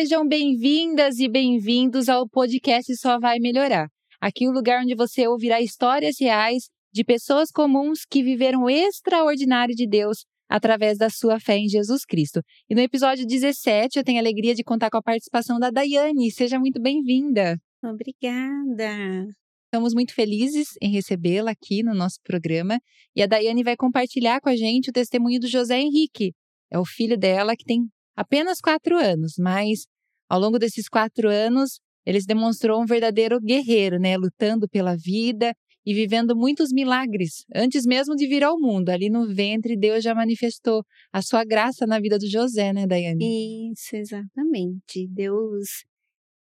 sejam bem-vindas e bem-vindos ao podcast Só Vai Melhorar. Aqui é o lugar onde você ouvirá histórias reais de pessoas comuns que viveram o extraordinário de Deus através da sua fé em Jesus Cristo. E no episódio 17, eu tenho a alegria de contar com a participação da Daiane. Seja muito bem-vinda. Obrigada. Estamos muito felizes em recebê-la aqui no nosso programa. E a Daiane vai compartilhar com a gente o testemunho do José Henrique. É o filho dela que tem apenas quatro anos, mas ao longo desses quatro anos, ele se demonstrou um verdadeiro guerreiro, né? Lutando pela vida e vivendo muitos milagres. Antes mesmo de vir ao mundo, ali no ventre, Deus já manifestou a sua graça na vida do José, né, Daiane? Isso, exatamente. Deus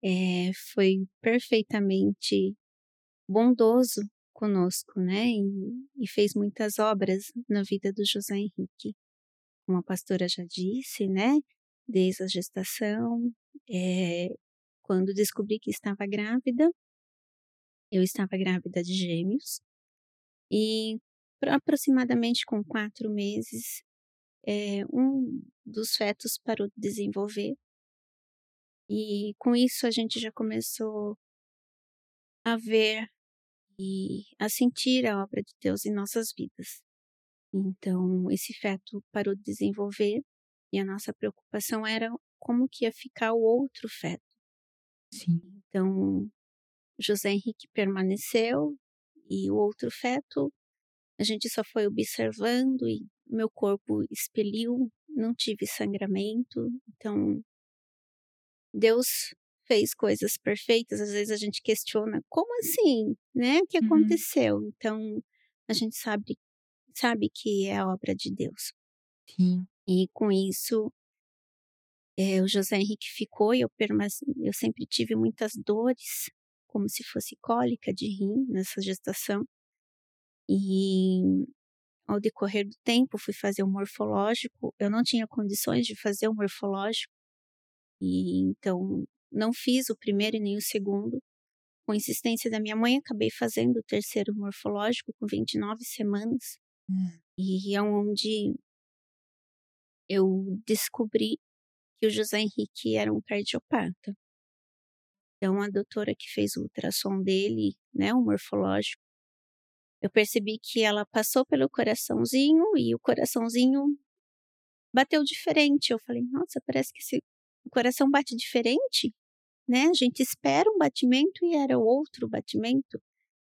é, foi perfeitamente bondoso conosco, né? E, e, fez muitas obras na vida do José Henrique. Como a pastora já disse, né? Desde a gestação, é, quando descobri que estava grávida, eu estava grávida de gêmeos e aproximadamente com quatro meses, é, um dos fetos parou de desenvolver e com isso a gente já começou a ver e a sentir a obra de Deus em nossas vidas. Então, esse feto parou de desenvolver e a nossa preocupação era como que ia ficar o outro feto. Sim. Então, José Henrique permaneceu e o outro feto a gente só foi observando e meu corpo expeliu, não tive sangramento. Então, Deus fez coisas perfeitas, às vezes a gente questiona como assim, né? O que uhum. aconteceu? Uhum. Então, a gente sabe sabe que é a obra de Deus. Sim. E com isso, é, o José Henrique ficou e eu, eu sempre tive muitas dores, como se fosse cólica de rim nessa gestação. E ao decorrer do tempo, fui fazer o morfológico. Eu não tinha condições de fazer o morfológico. E então não fiz o primeiro e nem o segundo. Com insistência da minha mãe, acabei fazendo o terceiro morfológico com 29 semanas. Hum. E é onde eu descobri que o José Henrique era um cardiopata. Então, a doutora que fez o ultrassom dele, né, o morfológico, eu percebi que ela passou pelo coraçãozinho e o coraçãozinho bateu diferente. Eu falei, nossa, parece que esse, coração bate diferente né? A gente espera um batimento e era outro batimento.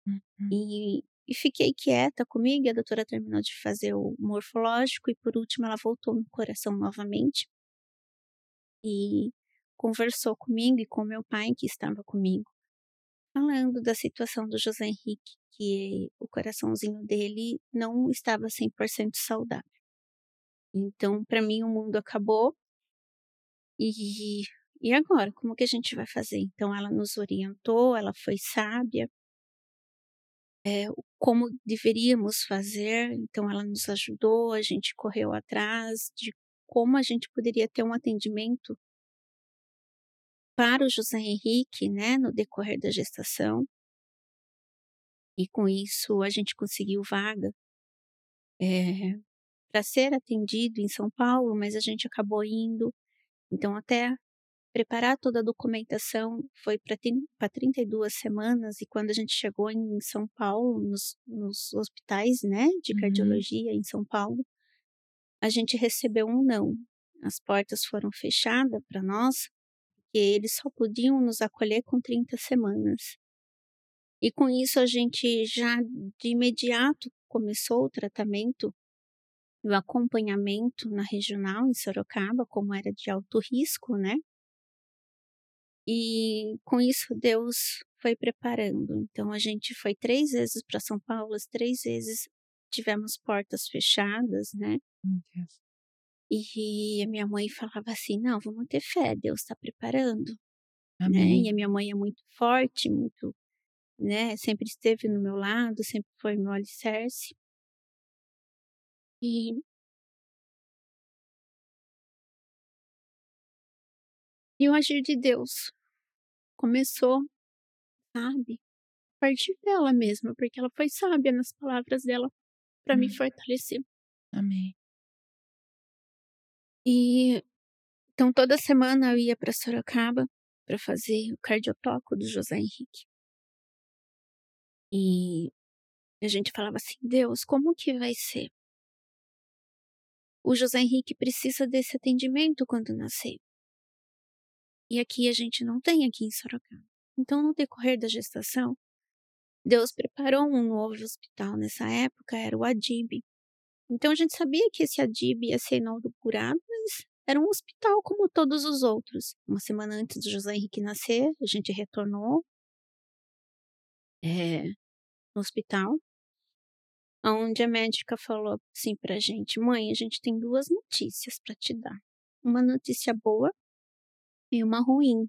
Uhum. E, e fiquei quieta comigo, a doutora terminou de fazer o morfológico e por último ela voltou no coração novamente e conversou comigo e com meu pai que estava comigo, falando da situação do José Henrique, que o coraçãozinho dele não estava 100% saudável. Então, para mim, o mundo acabou e e agora, como que a gente vai fazer? Então, ela nos orientou, ela foi sábia, é, como deveríamos fazer, então ela nos ajudou, a gente correu atrás de como a gente poderia ter um atendimento para o José Henrique, né, no decorrer da gestação. E com isso a gente conseguiu vaga é, para ser atendido em São Paulo, mas a gente acabou indo. Então, até preparar toda a documentação foi para 32 semanas e quando a gente chegou em São Paulo, nos, nos hospitais né, de uhum. cardiologia uhum. em São Paulo, a gente recebeu um não. As portas foram fechadas para nós, porque eles só podiam nos acolher com 30 semanas. E com isso a gente já de imediato começou o tratamento e o acompanhamento na regional em Sorocaba, como era de alto risco, né? E com isso Deus foi preparando. Então a gente foi três vezes para São Paulo, três vezes tivemos portas fechadas, né? E a minha mãe falava assim: não, vamos ter fé, Deus está preparando. Né? E a minha mãe é muito forte, muito, né? Sempre esteve no meu lado, sempre foi meu alicerce. E E o agir de Deus começou, sabe, a partir dela mesma, porque ela foi sábia nas palavras dela para me uhum. fortalecer. Amém. E Então, toda semana eu ia para Sorocaba para fazer o cardiotoco do José Henrique. E a gente falava assim: Deus, como que vai ser? O José Henrique precisa desse atendimento quando nascer. E aqui a gente não tem aqui em Sorocaba. Então, no decorrer da gestação, Deus preparou um novo hospital nessa época, era o Adib. Então a gente sabia que esse Adib ia ser inaugurado, era um hospital como todos os outros. Uma semana antes do José Henrique nascer, a gente retornou é, no hospital, onde a médica falou assim pra gente: Mãe, a gente tem duas notícias para te dar. Uma notícia boa e uma ruim.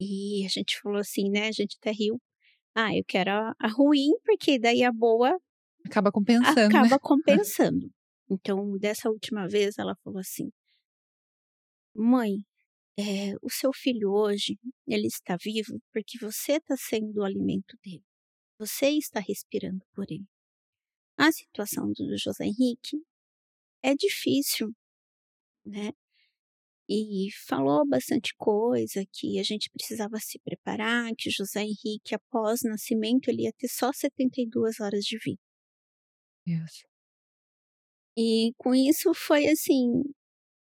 E a gente falou assim, né? A gente até riu. Ah, eu quero a, a ruim, porque daí a boa acaba compensando. Acaba né? compensando. Então, dessa última vez, ela falou assim: Mãe, é, o seu filho hoje, ele está vivo porque você está sendo o alimento dele. Você está respirando por ele. A situação do José Henrique é difícil, né? E falou bastante coisa, que a gente precisava se preparar, que José Henrique, após nascimento, ele ia ter só 72 horas de vida. Deus. E com isso foi assim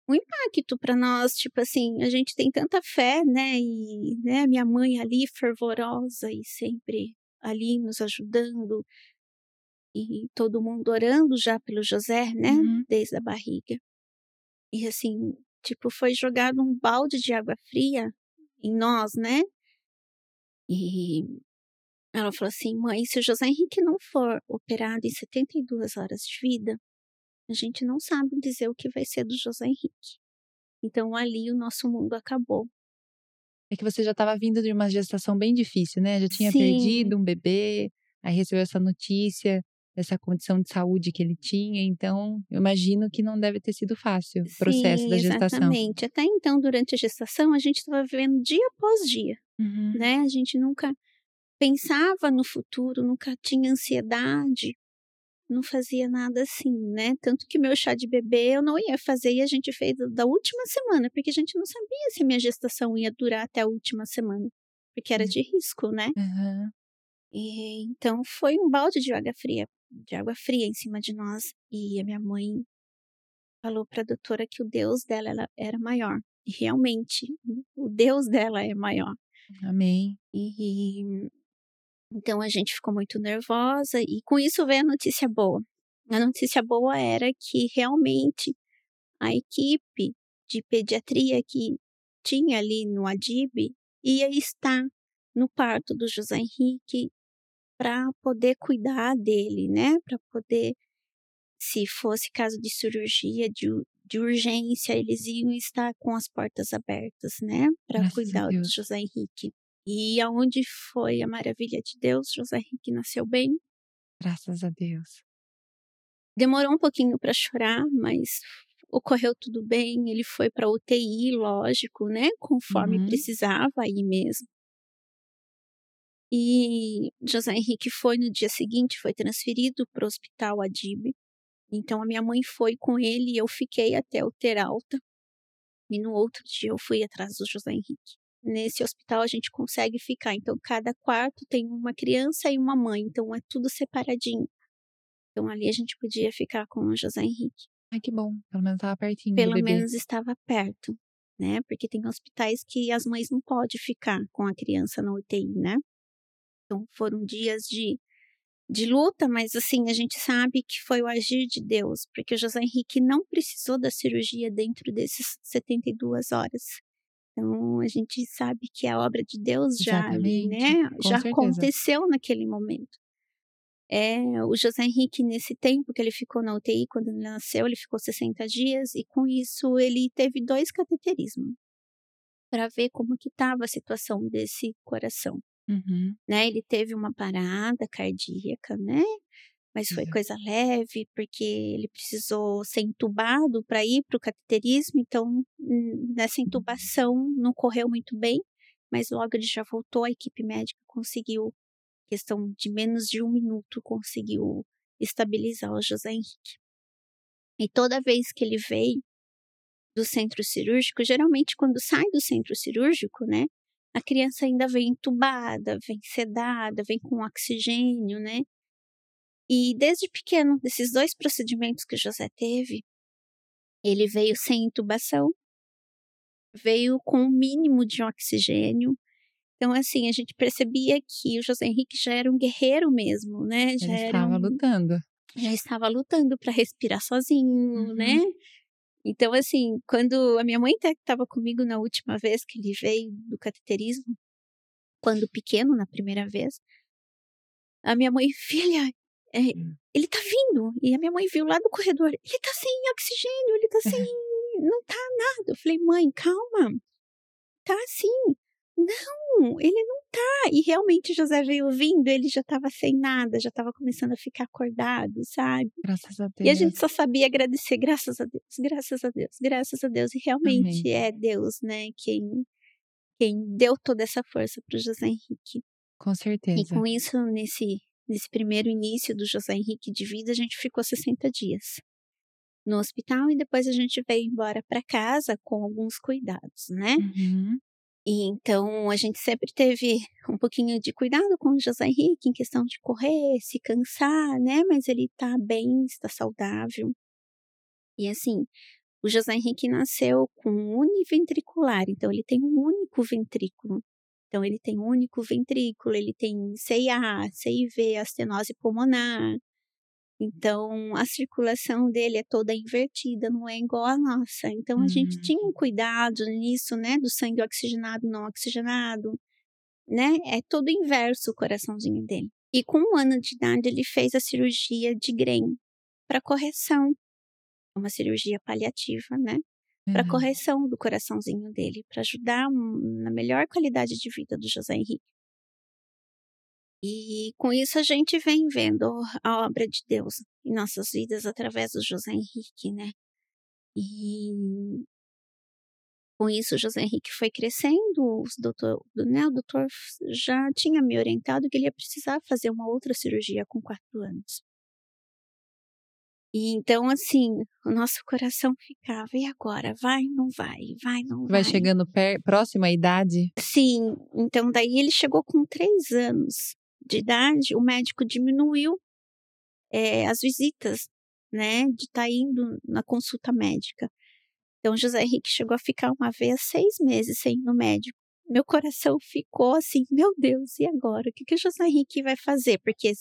um impacto para nós, tipo assim, a gente tem tanta fé, né? E né, minha mãe ali fervorosa e sempre ali nos ajudando e todo mundo orando já pelo José, né? Uhum. Desde a barriga. E assim, tipo, foi jogado um balde de água fria em nós, né? E ela falou assim: mãe, se o José Henrique não for operado em 72 horas de vida, a gente não sabe dizer o que vai ser do José Henrique. Então ali o nosso mundo acabou. É que você já estava vindo de uma gestação bem difícil, né? Já tinha Sim. perdido um bebê, aí recebeu essa notícia dessa condição de saúde que ele tinha, então eu imagino que não deve ter sido fácil o processo Sim, da gestação. Exatamente. Até então, durante a gestação, a gente estava vivendo dia após dia, Uhum. né? A gente nunca pensava no futuro, nunca tinha ansiedade, não fazia nada assim, né? Tanto que meu chá de bebê eu não ia fazer e a gente fez da última semana, porque a gente não sabia se a minha gestação ia durar até a última semana, porque era Hum. de risco, né? Uhum. E, então foi um balde de água fria, de água fria em cima de nós e a minha mãe falou para a doutora que o Deus dela ela era maior. E realmente, o Deus dela é maior. Amém. E então a gente ficou muito nervosa e com isso veio a notícia boa. A notícia boa era que realmente a equipe de pediatria que tinha ali no Adib ia estar no parto do José Henrique para poder cuidar dele, né? Para poder, se fosse caso de cirurgia, de, de urgência, eles iam estar com as portas abertas, né? Para cuidar do. José Henrique. E aonde foi a maravilha de Deus, José Henrique nasceu bem. Graças a Deus. Demorou um pouquinho para chorar, mas ocorreu tudo bem. Ele foi para UTI, lógico, né? Conforme Uhum. precisava aí mesmo. E José Henrique foi no dia seguinte, foi transferido para o hospital Adib. Então a minha mãe foi com ele e eu fiquei até o ter alta. E no outro dia eu fui atrás do José Henrique. Nesse hospital a gente consegue ficar. Então cada quarto tem uma criança e uma mãe. Então é tudo separadinho. Então ali a gente podia ficar com o José Henrique. Ai, que bom. Pelo menos estava pertinho Pelo menos estava perto, né? Porque tem hospitais que as mães não podem ficar com a criança na UTI, né? Então foram dias de, de luta, mas assim, a gente sabe que foi o agir de Deus, porque o José Henrique não precisou da cirurgia dentro desses 72 horas. Então a gente sabe que a obra de Deus já né? com Já certeza. aconteceu naquele momento. É, o José Henrique, nesse tempo que ele ficou na UTI, quando ele nasceu, ele ficou 60 dias e com isso ele teve dois cateterismos para ver como que estava a situação desse coração, Uhum. né? Ele teve uma parada cardíaca, né? Mas foi Exato. coisa leve, porque ele precisou ser entubado para ir para o cateterismo, então hum, nessa intubação não correu muito bem, mas logo ele já voltou, a equipe médica conseguiu questão de menos de um minuto, conseguiu estabilizar o José Henrique. E toda vez que ele veio do centro cirúrgico, geralmente quando sai do centro cirúrgico, né, a criança ainda vem entubada, vem sedada, vem com oxigênio, né? E desde pequeno, desses dois procedimentos que o José teve, ele veio sem intubação, veio com o mínimo de oxigênio. Então, assim, a gente percebia que o José Henrique já era um guerreiro mesmo, né? Já ele estava um, lutando. Já estava lutando para respirar sozinho, né? uhum. né? Então, assim, quando a minha mãe estava comigo na última vez que ele veio do cateterismo, quando pequeno, na primeira vez, a minha mãe, filha, é, hum. ele tá vindo. E a minha mãe viu lá do corredor, ele tá sem oxigênio, ele tá sem. não tá nada. Eu falei, mãe, calma. Tá assim. Não, ele não tá. E realmente José veio vindo, ele já estava sem nada, já estava começando a ficar acordado, sabe? Graças a Deus. E a gente só sabia agradecer, graças a Deus, graças a Deus, graças a Deus. E realmente Amém. é Deus, né, quem, quem deu toda essa força para o José Henrique. Com certeza. E com isso, nesse, nesse primeiro início do José Henrique de vida, a gente ficou 60 dias no hospital e depois a gente veio embora para casa com alguns cuidados, né? Uhum. E então a gente sempre teve um pouquinho de cuidado com o José Henrique em questão de correr, se cansar, né? Mas ele está bem, está saudável. E assim, o José Henrique nasceu com univentricular, então ele tem um único ventrículo. Então ele tem um único ventrículo, ele tem CIA, CIV, astenose pulmonar, então, a circulação dele é toda invertida, não é igual a nossa. Então, a uhum. gente tinha um cuidado nisso, né? Do sangue oxigenado, não oxigenado, né? É todo inverso o coraçãozinho dele. E com um ano de idade, ele fez a cirurgia de Green para correção. Uma cirurgia paliativa, né? Para uhum. correção do coraçãozinho dele, para ajudar na melhor qualidade de vida do José Henrique. E com isso a gente vem vendo a obra de Deus em nossas vidas através do José Henrique, né? E com isso o José Henrique foi crescendo, o doutor, né, o doutor já tinha me orientado que ele ia precisar fazer uma outra cirurgia com quatro anos. E então, assim, o nosso coração ficava, e agora? Vai, não vai? Vai, não vai? Vai chegando próximo à idade? Sim, então daí ele chegou com três anos de idade, o médico diminuiu é, as visitas, né, de estar tá indo na consulta médica. Então, José Henrique chegou a ficar uma vez seis meses sem ir no médico. Meu coração ficou assim, meu Deus, e agora? O que, que o José Henrique vai fazer? Porque,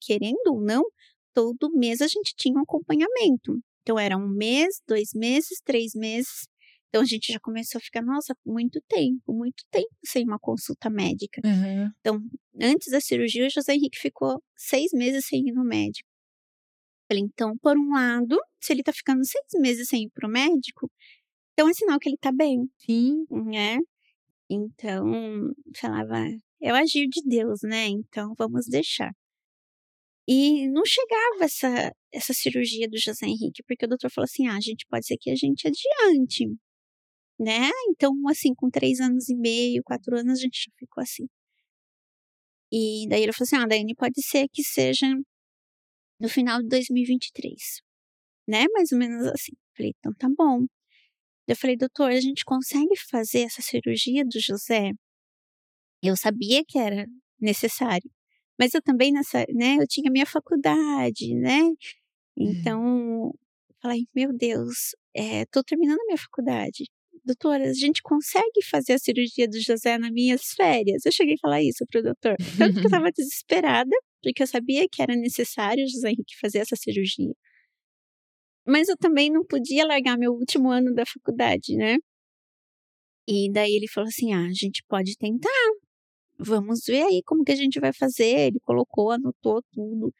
querendo ou não, todo mês a gente tinha um acompanhamento. Então, era um mês, dois meses, três meses. Então a gente já começou a ficar, nossa, muito tempo, muito tempo sem uma consulta médica. Uhum. Então, antes da cirurgia, o José Henrique ficou seis meses sem ir no médico. Falei, então, por um lado, se ele tá ficando seis meses sem ir pro médico, então é sinal que ele tá bem. Sim. Né? Então, falava, é o agir de Deus, né? Então, vamos deixar. E não chegava essa, essa cirurgia do José Henrique, porque o doutor falou assim: ah, a gente pode ser que a gente adiante né? Então, assim, com três anos e meio, quatro anos, a gente já ficou assim. E daí ele falou assim: ah, Daiane, pode ser que seja no final de 2023, né? Mais ou menos assim. Falei, então tá bom. Eu falei, doutor, a gente consegue fazer essa cirurgia do José? Eu sabia que era necessário, mas eu também nessa, né? Eu tinha minha faculdade, né? Uhum. Então, falei, meu Deus, é, tô terminando a minha faculdade doutora, a gente consegue fazer a cirurgia do José nas minhas férias? Eu cheguei a falar isso pro doutor. Tanto que eu estava desesperada, porque eu sabia que era necessário o José Henrique fazer essa cirurgia. Mas eu também não podia largar meu último ano da faculdade, né? E daí ele falou assim: ah, a gente pode tentar. Vamos ver aí como que a gente vai fazer. Ele colocou, anotou tudo.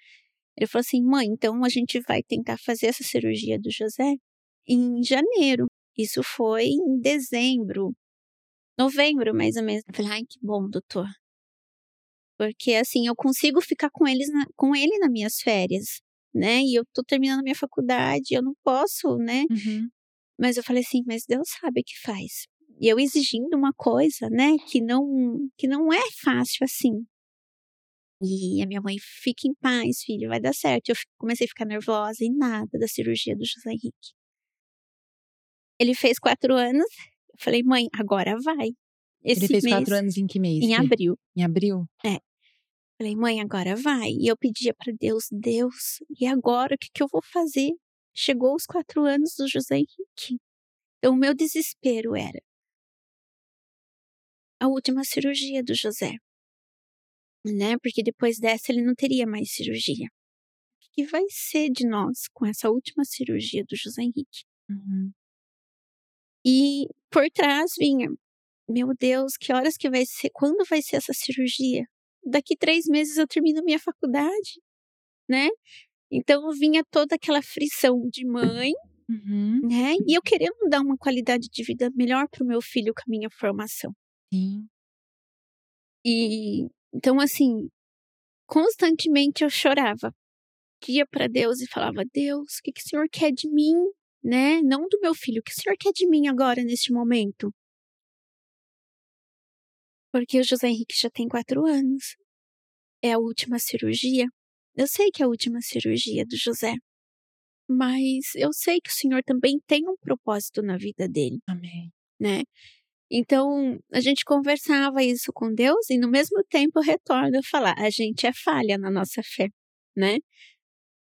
Ele falou assim: mãe, então a gente vai tentar fazer essa cirurgia do José em janeiro. Isso foi em dezembro, novembro mais ou menos. Eu falei, ai, que bom, doutor. Porque assim, eu consigo ficar com, eles na, com ele nas minhas férias, né? E eu tô terminando minha faculdade, eu não posso, né? Uhum. Mas eu falei assim, mas Deus sabe o que faz. E eu exigindo uma coisa, né, que não, que não é fácil assim. E a minha mãe, fica em paz, filho, vai dar certo. Eu comecei a ficar nervosa e nada da cirurgia do José Henrique. ele fez quatro anos. Eu falei, mãe, agora vai. Esse ele fez mês, quatro anos em que mês? Em abril. Em abril? É. Falei, mãe, agora vai. E eu pedia para Deus, Deus, e agora o que, que eu vou fazer? Chegou os quatro anos do José Henrique. Então, o meu desespero era a última cirurgia do José. Né? Porque depois dessa ele não teria mais cirurgia. O que vai ser de nós com essa última cirurgia do José Henrique? Uhum. E por trás vinha, meu Deus, que horas que vai ser? Quando vai ser essa cirurgia? Daqui três meses eu termino minha faculdade, né? Então vinha toda aquela frição de mãe, uhum. né? E eu querendo dar uma qualidade de vida melhor para o meu filho com a minha formação. Sim. E então assim, constantemente eu chorava, ia para Deus e falava: Deus, o que, que o Senhor quer de mim? né? Não do meu filho. O que o senhor quer de mim agora, neste momento? Porque o José Henrique já tem quatro anos. É a última cirurgia. Eu sei que é a última cirurgia do José. Mas eu sei que o Senhor também tem um propósito na vida dele. Amém. Né? Então, a gente conversava isso com Deus e no mesmo tempo retorno a falar, a gente é falha na nossa fé, né?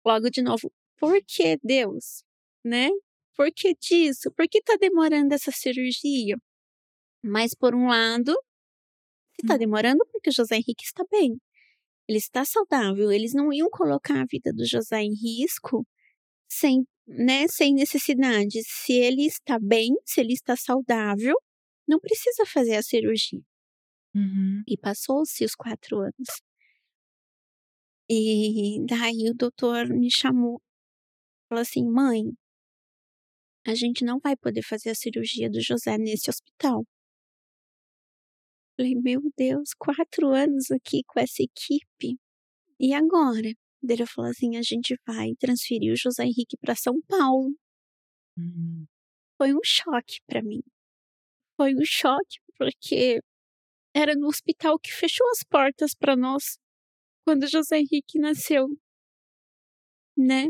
Logo de novo, por que Deus? né? Por que disso? Por que está demorando essa cirurgia? Mas, por um lado, está hum. demorando porque o José Henrique está bem. Ele está saudável. Eles não iam colocar a vida do José em risco sem, né, sem necessidade. Se ele está bem, se ele está saudável, não precisa fazer a cirurgia. Uhum. E passou-se os quatro anos. E daí o doutor me chamou, falou assim, mãe, a gente não vai poder fazer a cirurgia do José nesse hospital. Falei, meu Deus, quatro anos aqui com essa equipe. E agora? Ele falou assim: a gente vai transferir o José Henrique para São Paulo. Uhum. Foi um choque para mim. Foi um choque porque era no hospital que fechou as portas para nós quando José Henrique nasceu, né?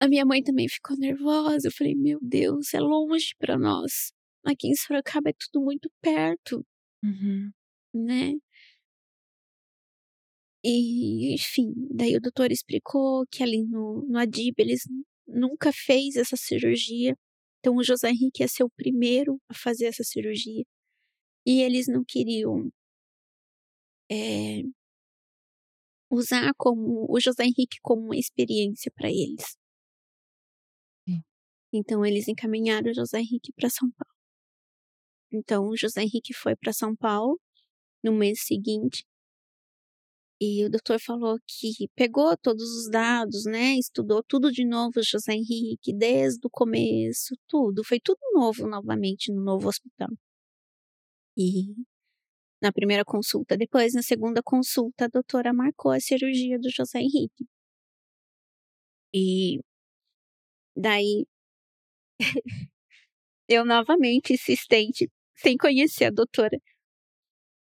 A minha mãe também ficou nervosa. Eu falei, meu Deus, é longe para nós. Aqui em Sorocaba é tudo muito perto, uhum. né? E, enfim, daí o doutor explicou que ali no, no Adib eles nunca fez essa cirurgia. Então o José Henrique ia ser o primeiro a fazer essa cirurgia. E eles não queriam é, usar como o José Henrique como uma experiência para eles. Então eles encaminharam o José Henrique para São Paulo. Então o José Henrique foi para São Paulo no mês seguinte e o doutor falou que pegou todos os dados, né? Estudou tudo de novo José Henrique, desde o começo, tudo. Foi tudo novo novamente no novo hospital. E na primeira consulta, depois na segunda consulta, a doutora marcou a cirurgia do José Henrique. E daí eu novamente insistente, sem conhecer a doutora.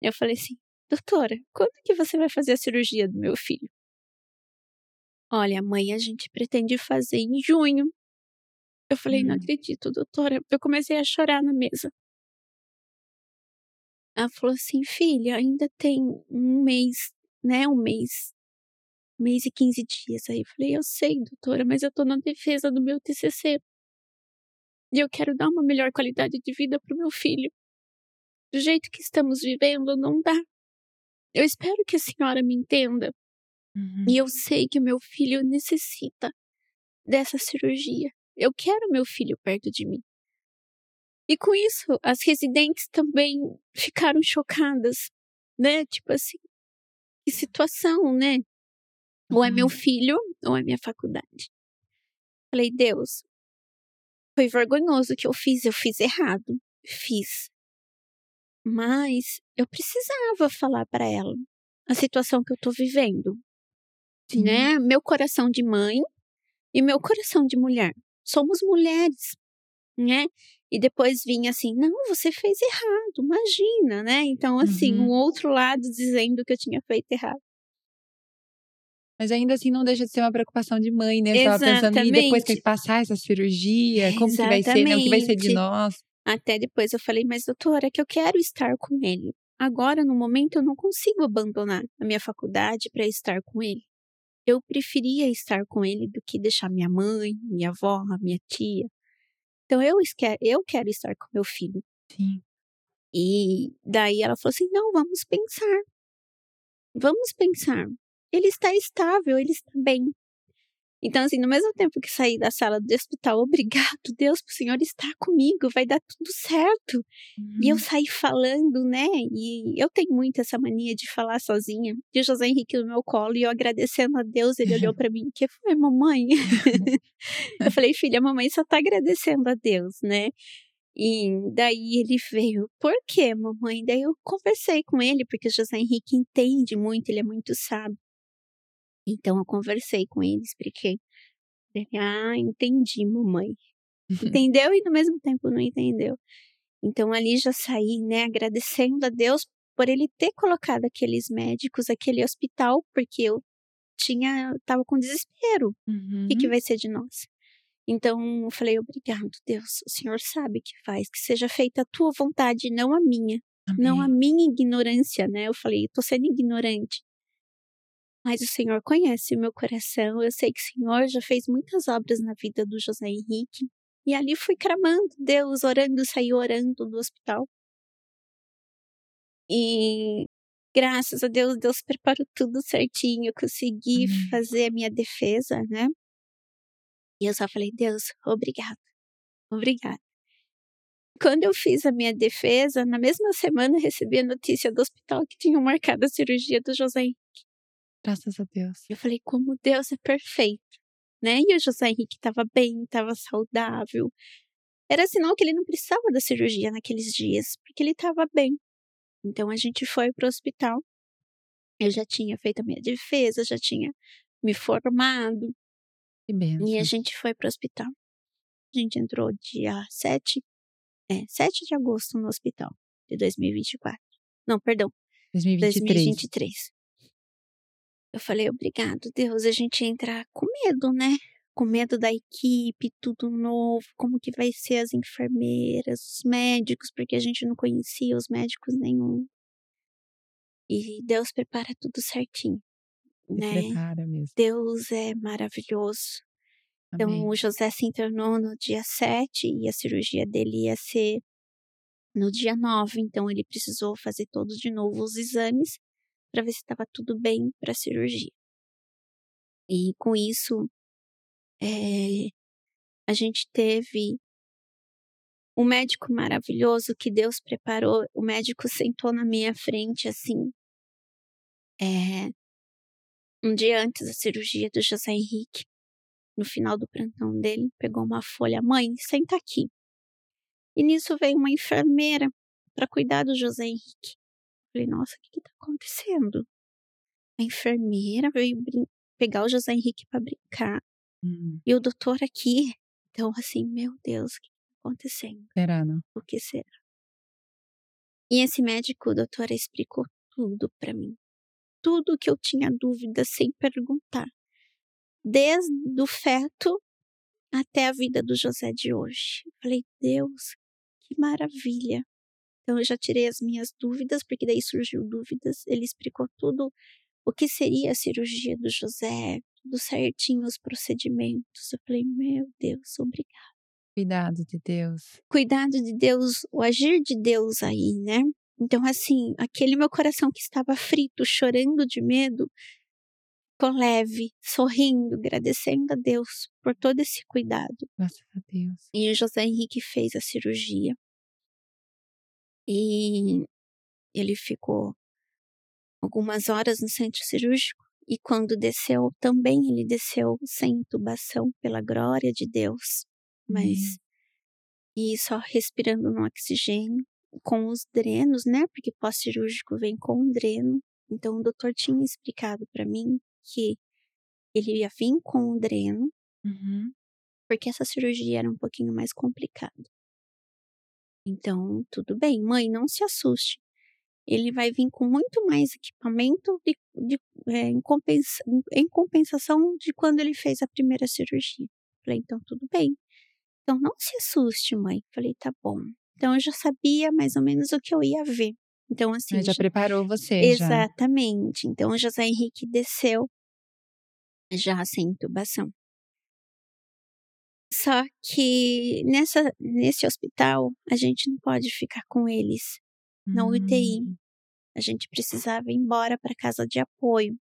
Eu falei assim: Doutora, quando que você vai fazer a cirurgia do meu filho? Olha, mãe, a gente pretende fazer em junho. Eu falei: Não hum. acredito, doutora. Eu comecei a chorar na mesa. Ela falou assim: Filha, ainda tem um mês, né? Um mês. Um mês e 15 dias. Aí eu falei: Eu sei, doutora, mas eu tô na defesa do meu TCC. E eu quero dar uma melhor qualidade de vida para o meu filho. Do jeito que estamos vivendo, não dá. Eu espero que a senhora me entenda. Uhum. E eu sei que o meu filho necessita dessa cirurgia. Eu quero meu filho perto de mim. E com isso, as residentes também ficaram chocadas, né? Tipo assim, que situação, né? Ou é meu uhum. filho, ou é minha faculdade. Falei, Deus, foi vergonhoso o que eu fiz, eu fiz errado. Fiz. Mas eu precisava falar para ela a situação que eu tô vivendo. Sim. Né? Meu coração de mãe e meu coração de mulher. Somos mulheres, né? E depois vinha assim, não, você fez errado, imagina, né? Então, assim, uhum. um outro lado dizendo que eu tinha feito errado. Mas ainda assim não deixa de ser uma preocupação de mãe, né? Eu tava pensando, e depois que passar essa cirurgia, como Exatamente. que vai ser, né? O que vai ser de nós? Até depois eu falei, mas doutora, é que eu quero estar com ele. Agora, no momento, eu não consigo abandonar a minha faculdade para estar com ele. Eu preferia estar com ele do que deixar minha mãe, minha avó, minha tia. Então eu, eu quero estar com meu filho. Sim. E daí ela falou assim: não, vamos pensar. Vamos pensar. Ele está estável, ele está bem. Então, assim, no mesmo tempo que saí da sala do hospital, obrigado, Deus, o Senhor está comigo, vai dar tudo certo. Uhum. E eu uhum. saí falando, né? E eu tenho muito essa mania de falar sozinha. E o José Henrique no meu colo, e eu agradecendo a Deus, ele olhou para mim, que foi, mamãe? eu falei, filha, a mamãe só tá agradecendo a Deus, né? E daí ele veio, por quê, mamãe? Daí eu conversei com ele, porque o José Henrique entende muito, ele é muito sábio. Então eu conversei com ele, expliquei. Ele, ah, entendi, mamãe. Entendeu e no mesmo tempo não entendeu. Então ali já saí, né, agradecendo a Deus por ele ter colocado aqueles médicos, aquele hospital, porque eu tinha, tava com desespero. Uhum. O que, que uhum. vai ser de nós? Então eu falei, obrigado, Deus. O Senhor sabe que faz, que seja feita a tua vontade, não a minha. Amém. Não a minha ignorância, né? Eu falei, estou sendo ignorante. Mas o Senhor conhece o meu coração. Eu sei que o Senhor já fez muitas obras na vida do José Henrique. E ali fui clamando Deus, orando, saí orando do hospital. E graças a Deus, Deus preparou tudo certinho. Eu consegui uhum. fazer a minha defesa, né? E eu só falei, Deus, obrigado. Obrigado. Quando eu fiz a minha defesa, na mesma semana recebi a notícia do hospital que tinham marcado a cirurgia do José Henrique. Graças a Deus. Eu falei, como Deus é perfeito, né? E o José Henrique estava bem, estava saudável. Era sinal que ele não precisava da cirurgia naqueles dias, porque ele estava bem. Então a gente foi para o hospital. Eu já tinha feito a minha defesa, já tinha me formado. Que benção. E a gente foi para o hospital. A gente entrou dia 7, é, 7 de agosto no hospital de 2024. Não, perdão. 2023. 2023. Eu falei, obrigado, Deus. A gente entra com medo, né? Com medo da equipe, tudo novo, como que vai ser as enfermeiras, os médicos, porque a gente não conhecia os médicos nenhum. E Deus prepara tudo certinho. né? Prepara mesmo. Deus é maravilhoso. Então, Amém. Então, o José se internou no dia 7 e a cirurgia dele ia ser no dia 9. Então, ele precisou fazer todos de novo os exames para ver se estava tudo bem para a cirurgia. E com isso, é, a gente teve um médico maravilhoso que Deus preparou. O médico sentou na minha frente assim. É, um dia antes da cirurgia do José Henrique, no final do plantão dele, pegou uma folha. Mãe, senta aqui. E nisso veio uma enfermeira para cuidar do José Henrique. Falei, nossa, o que está acontecendo? A enfermeira veio pegar o José Henrique para brincar. Hum. E o doutor aqui. Então, assim, meu Deus, o que está acontecendo? Será, não? O que será? E esse médico, doutora, explicou tudo para mim. Tudo que eu tinha dúvida sem perguntar. Desde o feto até a vida do José de hoje. Falei, Deus, que maravilha. Então eu já tirei as minhas dúvidas, porque daí surgiu dúvidas. Ele explicou tudo o que seria a cirurgia do José, tudo certinho, os procedimentos. Eu falei, meu Deus, obrigada. Cuidado de Deus. Cuidado de Deus, o agir de Deus aí, né? Então, assim, aquele meu coração que estava frito, chorando de medo, ficou leve, sorrindo, agradecendo a Deus por todo esse cuidado. Graças a Deus. E o José Henrique fez a cirurgia. E ele ficou algumas horas no centro cirúrgico e quando desceu também ele desceu sem intubação pela glória de Deus, mas uhum. e só respirando no oxigênio com os drenos, né? Porque pós-cirúrgico vem com dreno. Então o doutor tinha explicado para mim que ele ia vir com o dreno, uhum. porque essa cirurgia era um pouquinho mais complicada. Então, tudo bem, mãe, não se assuste. ele vai vir com muito mais equipamento de, de, é, em, compensa, em compensação de quando ele fez a primeira cirurgia. Falei, então tudo bem. Então não se assuste, mãe. Falei, tá bom. Então eu já sabia mais ou menos o que eu ia ver. Então, assim. Ele já, já preparou você. Exatamente. Já. Então o José Henrique desceu já sem intubação. Só que nessa, nesse hospital, a gente não pode ficar com eles na UTI. Hum. A gente precisava ir embora para casa de apoio.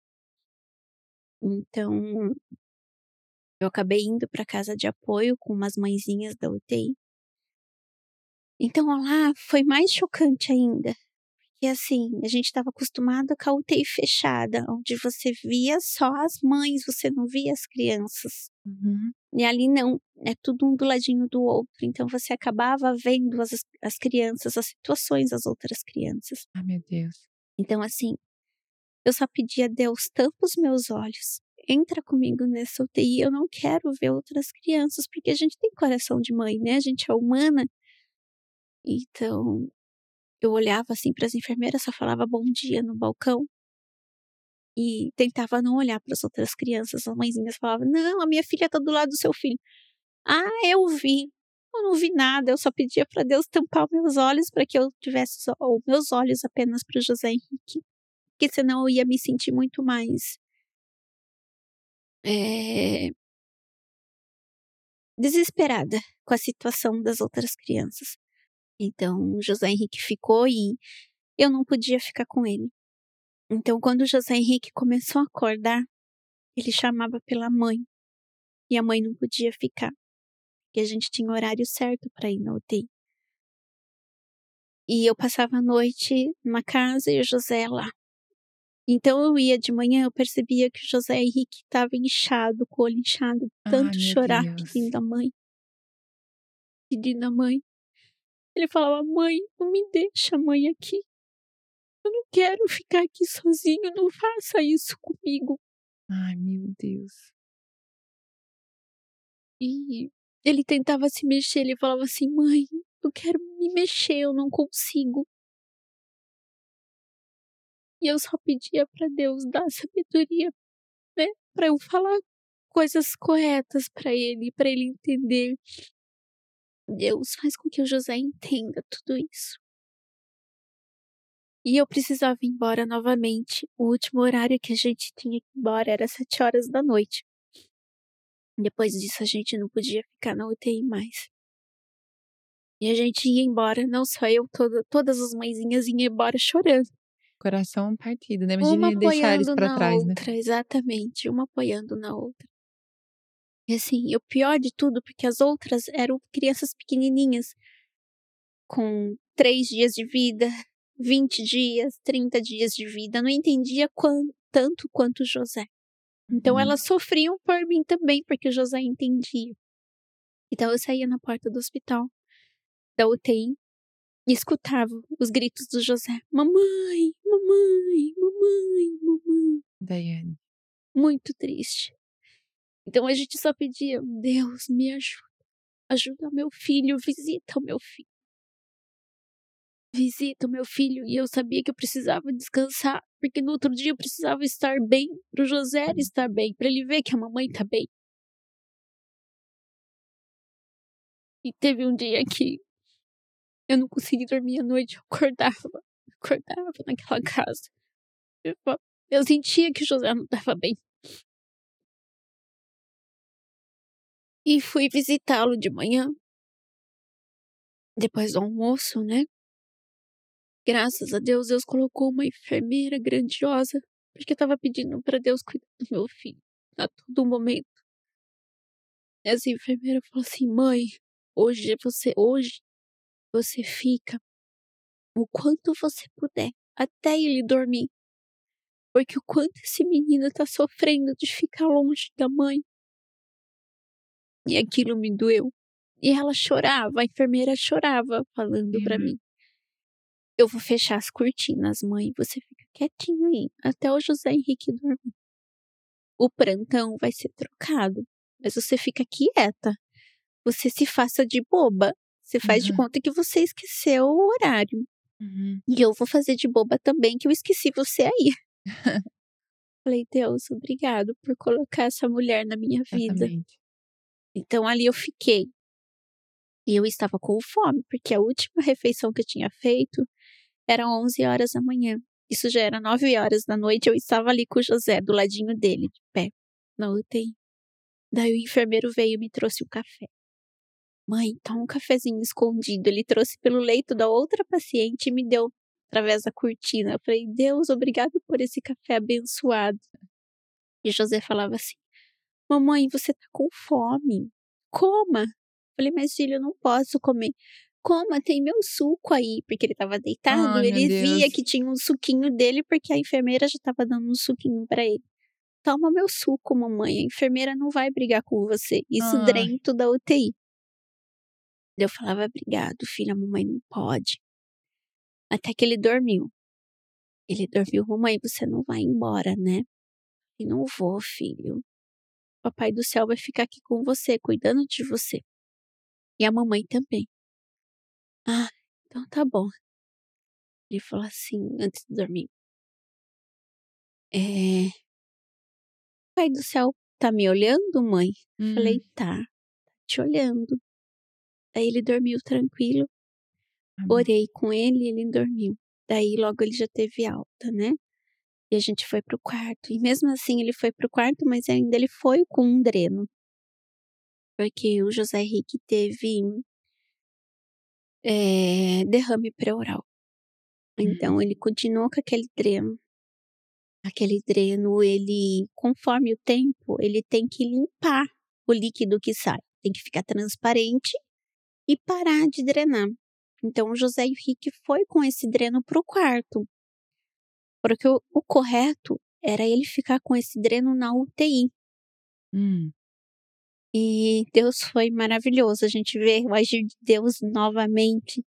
Então, eu acabei indo para casa de apoio com umas mãezinhas da UTI. Então, lá foi mais chocante ainda, porque assim, a gente estava acostumado com a UTI fechada, onde você via só as mães, você não via as crianças. Uhum. E ali não, é tudo um do ladinho do outro. Então você acabava vendo as, as crianças, as situações das outras crianças. Ah, meu Deus. Então, assim, eu só pedi a Deus, tampa os meus olhos. Entra comigo nessa UTI. Eu não quero ver outras crianças, porque a gente tem coração de mãe, né? A gente é humana. Então, eu olhava assim para as enfermeiras, só falava bom dia no balcão e tentava não olhar para as outras crianças. As mãezinhas falavam: Não, a minha filha está do lado do seu filho. Ah, eu vi. Eu não vi nada, eu só pedia para Deus tampar meus olhos para que eu tivesse os meus olhos apenas para José Henrique, porque senão eu ia me sentir muito mais é, desesperada com a situação das outras crianças. Então, José Henrique ficou e eu não podia ficar com ele. Então, quando José Henrique começou a acordar, ele chamava pela mãe. E a mãe não podia ficar, porque a gente tinha horário certo para ir na UTI. E eu passava a noite na casa e o José lá. Então eu ia de manhã, eu percebia que o José Henrique estava inchado, com o olho inchado, tanto Ai, chorar Deus. pedindo a mãe. Pedindo a mãe. Ele falava: Mãe, não me deixa, mãe, aqui. Eu não quero ficar aqui sozinho, não faça isso comigo. Ai, meu Deus. E ele tentava se mexer, ele falava assim: Mãe, eu quero me mexer, eu não consigo. E eu só pedia para Deus dar sabedoria, né, para eu falar coisas corretas para ele, para ele entender Deus faz com que o José entenda tudo isso. E eu precisava ir embora novamente. O último horário que a gente tinha que ir embora era sete horas da noite. Depois disso, a gente não podia ficar na UTI mais. E a gente ia embora, não só eu, toda, todas as mãezinhas iam embora chorando. Coração partido, né? Imagina uma deixar eles pra trás, né? outra, né? Exatamente, uma apoiando na outra. E assim, o pior de tudo, porque as outras eram crianças pequenininhas, com três dias de vida, 20 dias, 30 dias de vida. Não entendia tanto quanto José. Então uhum. elas sofriam por mim também, porque José entendia. Então eu saía na porta do hospital, da UTI, e escutava os gritos do José: Mamãe, mamãe, mamãe, mamãe. Daiane. Muito triste. Então a gente só pedia: Deus, me ajuda. Ajuda meu filho, visita o meu filho. Visita o meu filho. E eu sabia que eu precisava descansar, porque no outro dia eu precisava estar bem, para o José estar bem, para ele ver que a mamãe está bem. E teve um dia que eu não consegui dormir à noite, eu acordava, acordava naquela casa. Eu, eu sentia que o José não estava bem. E fui visitá-lo de manhã. Depois do almoço, né? Graças a Deus, Deus colocou uma enfermeira grandiosa, porque eu estava pedindo para Deus cuidar do meu filho a todo momento. Essa enfermeira falou assim: "Mãe, hoje você hoje você fica o quanto você puder até ele dormir. Porque o quanto esse menino está sofrendo de ficar longe da mãe. E aquilo me doeu. E ela chorava, a enfermeira chorava, falando uhum. para mim: Eu vou fechar as cortinas, mãe. Você fica quietinho aí, até o José Henrique dormir. O plantão vai ser trocado, mas você fica quieta. Você se faça de boba. Você faz uhum. de conta que você esqueceu o horário. Uhum. E eu vou fazer de boba também, que eu esqueci você aí. Falei, Deus, obrigado por colocar essa mulher na minha vida. Exatamente. Então ali eu fiquei. E eu estava com fome, porque a última refeição que eu tinha feito era 11 horas da manhã. Isso já era 9 horas da noite, eu estava ali com o José, do ladinho dele, de pé, na UTI. Daí o enfermeiro veio e me trouxe um café. Mãe, toma um cafezinho escondido. Ele trouxe pelo leito da outra paciente e me deu através da cortina. Eu falei, Deus, obrigado por esse café abençoado. E José falava assim: Mamãe, você tá com fome. Coma. Falei, mas filho, eu não posso comer. Coma, tem meu suco aí, porque ele estava deitado. Ai, ele via que tinha um suquinho dele, porque a enfermeira já estava dando um suquinho para ele. Toma meu suco, mamãe. A enfermeira não vai brigar com você. Isso Ai. dentro da UTI. Eu falava, obrigado, filha, a mamãe não pode. Até que ele dormiu. Ele dormiu, mamãe, você não vai embora, né? E não vou, filho. Papai do céu vai ficar aqui com você, cuidando de você. E a mamãe também. Ah, então tá bom. Ele falou assim, antes de dormir. É. Pai do céu tá me olhando, mãe? Hum. Falei, tá, tá te olhando. Daí ele dormiu tranquilo. Amém. Orei com ele e ele dormiu. Daí logo ele já teve alta, né? E a gente foi pro quarto. E mesmo assim ele foi pro quarto, mas ainda ele foi com um dreno. Porque o José Henrique teve é, derrame pré-oral. Então ele continuou com aquele dreno. Aquele dreno, ele, conforme o tempo, ele tem que limpar o líquido que sai. Tem que ficar transparente e parar de drenar. Então o José Henrique foi com esse dreno pro quarto. Porque o, o correto era ele ficar com esse dreno na UTI. Hum. E Deus foi maravilhoso. A gente vê o agir de Deus novamente.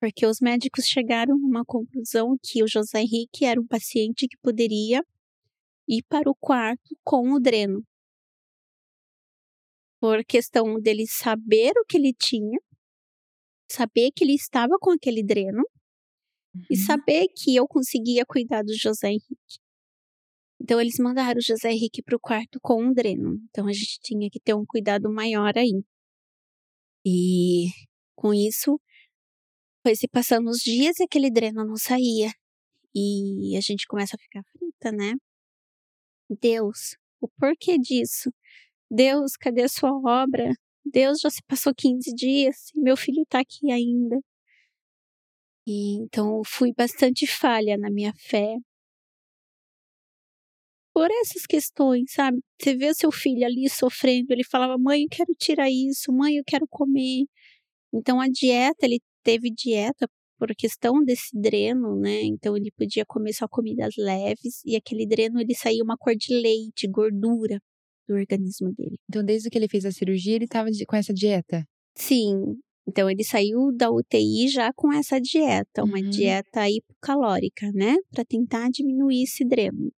Porque os médicos chegaram numa conclusão que o José Henrique era um paciente que poderia ir para o quarto com o dreno. Por questão dele saber o que ele tinha, saber que ele estava com aquele dreno e Uhum. saber que eu conseguia cuidar do José Henrique. Então eles mandaram o José Henrique para o quarto com um dreno. Então a gente tinha que ter um cuidado maior aí. E com isso foi se passando os dias e aquele dreno não saía. E a gente começa a ficar frita, né? Deus, o porquê disso? Deus, cadê a sua obra? Deus já se passou 15 dias e meu filho tá aqui ainda. E então eu fui bastante falha na minha fé. Por essas questões, sabe? Você vê seu filho ali sofrendo, ele falava: "Mãe, eu quero tirar isso, mãe, eu quero comer". Então a dieta, ele teve dieta por questão desse dreno, né? Então ele podia comer só comidas leves e aquele dreno ele saía uma cor de leite, gordura do organismo dele. Então, desde que ele fez a cirurgia, ele estava com essa dieta? Sim. Então ele saiu da UTI já com essa dieta, uma Uhum. dieta hipocalórica, né, para tentar diminuir esse dreno.